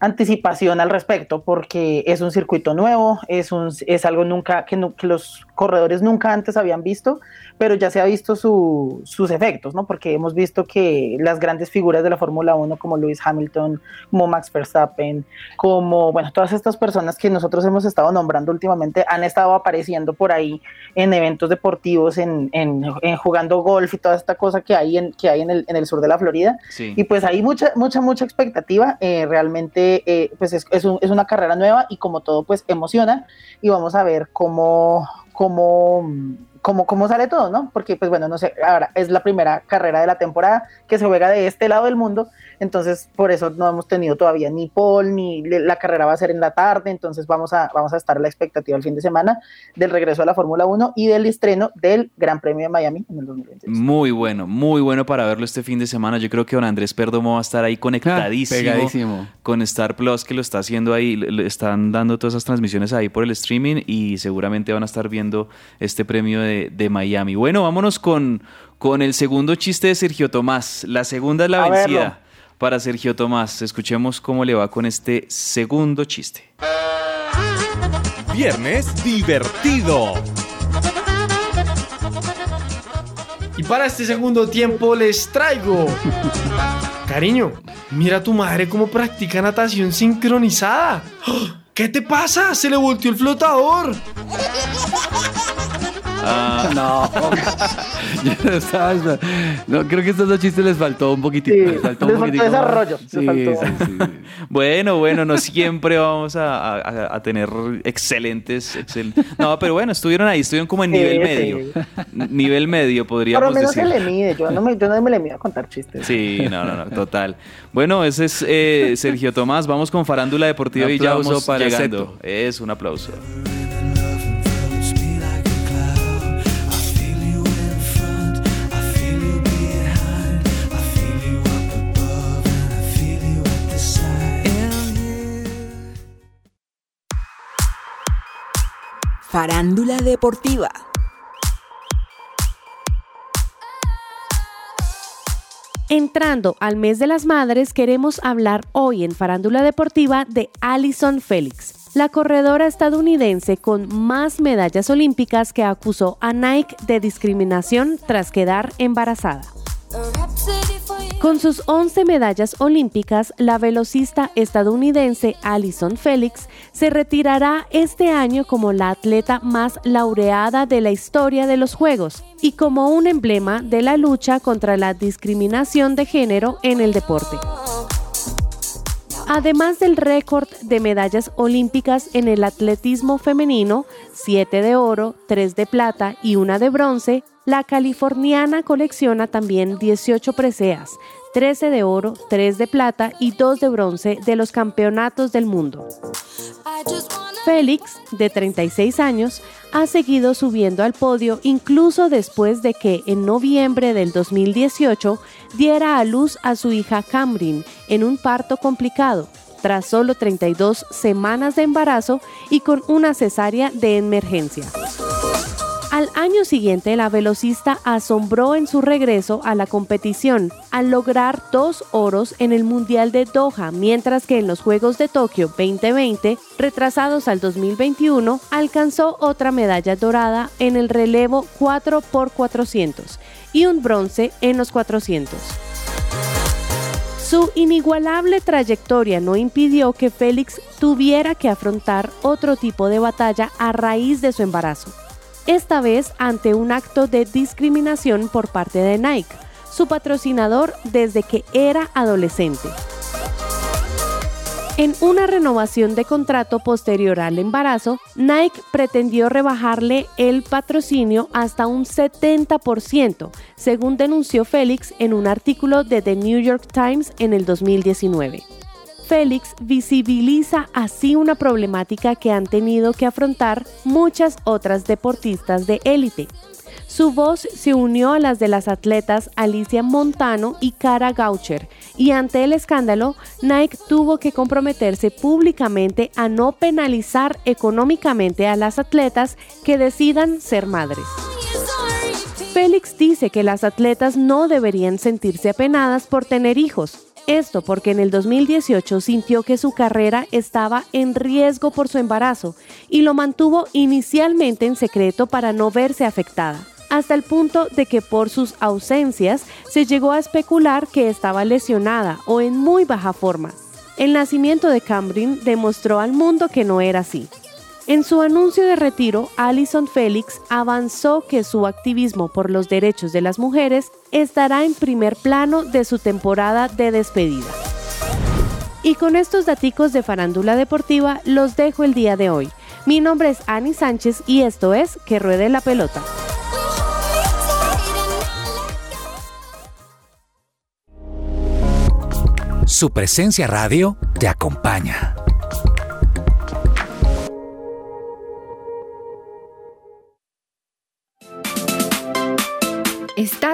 anticipación al respecto porque es un circuito nuevo, es, un, es algo nunca que, los corredores nunca antes habían visto, pero ya se ha visto su- sus efectos, ¿no? Porque hemos visto que las grandes figuras de la Fórmula 1 como Lewis Hamilton, como Max Verstappen, como, bueno, todas estas personas que nosotros hemos estado nombrando últimamente han estado apareciendo por ahí en eventos deportivos, en, en- en jugando golf y toda esta cosa que hay en, que hay en, el, en el sur de la Florida. Sí. Y pues hay mucha, mucha, mucha expectativa. eh, realmente, eh, pues es, es, un- es una carrera nueva y como todo, pues emociona. Y vamos a ver cómo, cómo, cómo, cómo sale todo, ¿no? Porque, pues bueno, no sé, ahora es la primera carrera de la temporada que se juega de este lado del mundo. Entonces, por eso no hemos tenido todavía ni Paul, ni le- la carrera va a ser en la tarde. Entonces, vamos a, vamos a estar a la expectativa el fin de semana del regreso a la Fórmula 1 y del estreno del Gran Premio de Miami en el 2022. Muy bueno, muy bueno para verlo este fin de semana. Yo creo que don Andrés Perdomo va a estar ahí conectadísimo pegadísimo. con Star Plus, que lo está haciendo ahí. Le le están dando todas esas transmisiones ahí por el streaming y seguramente van a estar viendo este premio de, de Miami. Bueno, vámonos con, con el segundo chiste de Sergio Tomás. La segunda es la A vencida verlo. para Sergio Tomás. Escuchemos cómo le va con este segundo chiste. Viernes divertido. Y para este segundo tiempo les traigo... Cariño, mira a tu madre cómo practica natación sincronizada. ¡Ah! ¿Qué te pasa? Se le volteó el flotador. Ah. (laughs) No. No creo que estos dos chistes les faltó un poquitito. les faltó un les faltó desarrollo, les Sí, faltó. sí, sí. Bueno, bueno, no siempre vamos a, a- a tener excelentes, excel- No, pero bueno, estuvieron ahí, estuvieron como en Sí, nivel sí. medio. Nivel medio, Por lo podríamos menos se decir. le mide. Yo no me, yo no me le mido a contar chistes. Sí, no, no, no, total. Bueno, ese es eh, Sergio Tomás. Vamos con Farándula Deportiva y ya para llegando. Es un aplauso. Farándula deportiva. Entrando al mes de las madres, queremos hablar hoy en Farándula Deportiva de Alison Félix, la corredora estadounidense con más medallas olímpicas que acusó a Nike de discriminación tras quedar embarazada. Con sus 11 medallas olímpicas, la velocista estadounidense Alison Félix se retirará este año como la atleta más laureada de la historia de los Juegos y como un emblema de la lucha contra la discriminación de género en el deporte. Además del récord de medallas olímpicas en el atletismo femenino, 7 de oro, 3 de plata y una de bronce, la californiana colecciona también 18 preseas, 13 de oro, 3 de plata y 2 de bronce de los campeonatos del mundo. Félix, de 36 años, ha seguido subiendo al podio incluso después de que en noviembre del 2018 diera a luz a su hija Camryn en un parto complicado, tras solo 32 semanas de embarazo y con una cesárea de emergencia. Al año siguiente, la velocista asombró en su regreso a la competición al lograr dos oros en el Mundial de Doha, mientras que en los Juegos de Tokio 2020, retrasados al 2021, alcanzó otra medalla dorada en el relevo 4x400 y un bronce en los 400. Su inigualable trayectoria no impidió que Félix tuviera que afrontar otro tipo de batalla a raíz de su embarazo esta vez ante un acto de discriminación por parte de Nike, su patrocinador desde que era adolescente. En una renovación de contrato posterior al embarazo, Nike pretendió rebajarle el patrocinio hasta un 70%, según denunció Félix en un artículo de The New York Times en el 2019. Félix visibiliza así una problemática que han tenido que afrontar muchas otras deportistas de élite. Su voz se unió a las de las atletas Alicia Montano y Cara Gaucher, y ante el escándalo, Nike tuvo que comprometerse públicamente a no penalizar económicamente a las atletas que decidan ser madres. Félix dice que las atletas no deberían sentirse apenadas por tener hijos, esto porque en el 2018 sintió que su carrera estaba en riesgo por su embarazo y lo mantuvo inicialmente en secreto para no verse afectada, hasta el punto de que por sus ausencias se llegó a especular que estaba lesionada o en muy baja forma. El nacimiento de Cambryn demostró al mundo que no era así. En su anuncio de retiro, Alison Félix avanzó que su activismo por los derechos de las mujeres estará en primer plano de su temporada de despedida. Y con estos daticos de farándula deportiva los dejo el día de hoy. Mi nombre es Ani Sánchez y esto es Que Ruede la Pelota. Su presencia radio te acompaña.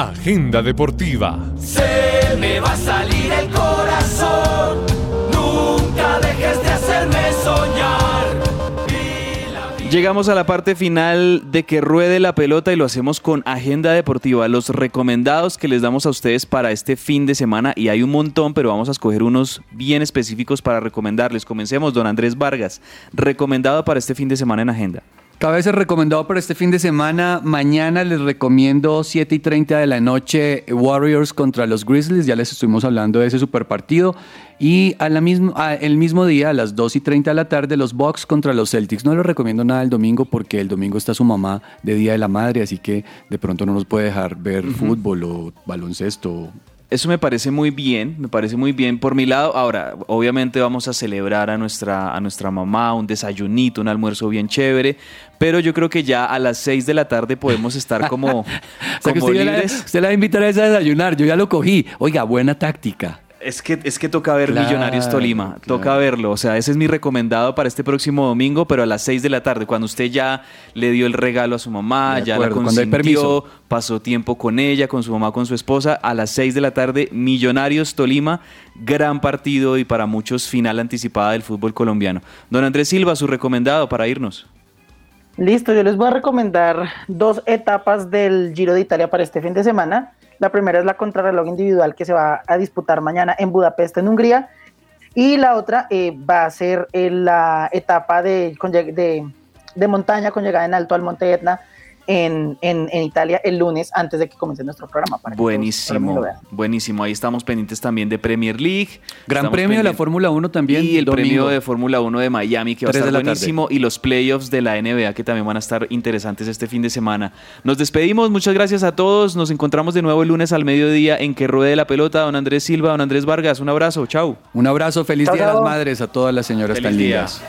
Agenda deportiva. Se me va a salir el corazón. Nunca dejes de hacerme soñar. Llegamos a la parte final de que ruede la pelota y lo hacemos con Agenda Deportiva, los recomendados que les damos a ustedes para este fin de semana y hay un montón, pero vamos a escoger unos bien específicos para recomendarles. Comencemos, don Andrés Vargas, recomendado para este fin de semana en Agenda. Cabeza recomendado para este fin de semana. Mañana les recomiendo 7 y 30 de la noche Warriors contra los Grizzlies. Ya les estuvimos hablando de ese super partido. Y a la mismo, a el mismo día, a las 2 y 30 de la tarde, los Bucks contra los Celtics. No les recomiendo nada el domingo porque el domingo está su mamá de Día de la Madre, así que de pronto no nos puede dejar ver fútbol o baloncesto eso me parece muy bien, me parece muy bien por mi lado. Ahora, obviamente vamos a celebrar a nuestra, a nuestra mamá, un desayunito, un almuerzo bien chévere, pero yo creo que ya a las 6 de la tarde podemos estar como, (laughs) o sea, que como usted, la, usted la va a invitar a esa a desayunar, yo ya lo cogí. Oiga, buena táctica. Es que, es que toca ver Claro, Millonarios Tolima, toca verlo. O sea, ese es mi recomendado para este próximo domingo, pero a las 6 de la tarde, cuando usted ya le dio el regalo a su mamá, De ya la consintió, pasó tiempo con ella, con su mamá, con su esposa, a las 6 de la tarde, Millonarios Tolima, gran partido y para muchos final anticipada del fútbol colombiano. Don Andrés Silva, su recomendado para irnos. Listo, yo les voy a recomendar dos etapas del Giro de Italia para este fin de semana. La primera es la contrarreloj individual que se va a disputar mañana en Budapest, en Hungría. Y la otra eh, va a ser eh, la etapa de, de, de montaña con llegada en alto al Monte Etna en, en- en Italia el lunes antes de que comience nuestro programa. para que todos también Buenísimo, buenísimo. Ahí estamos pendientes también de Premier League. Gran Estamos premio de la Fórmula 1 también. Y el domingo. premio de Fórmula 1 de Miami, que va a estar tarde. buenísimo. Y los playoffs de la NBA, que también van a estar interesantes este fin de semana. Nos despedimos, muchas gracias a todos. Nos encontramos de nuevo el lunes al mediodía en que ruede la pelota. Don Andrés Silva, don Andrés Vargas, un abrazo, chau. Un abrazo, feliz Chao, Día de las. Madres a todas las señoras Feliz tan día. lindas.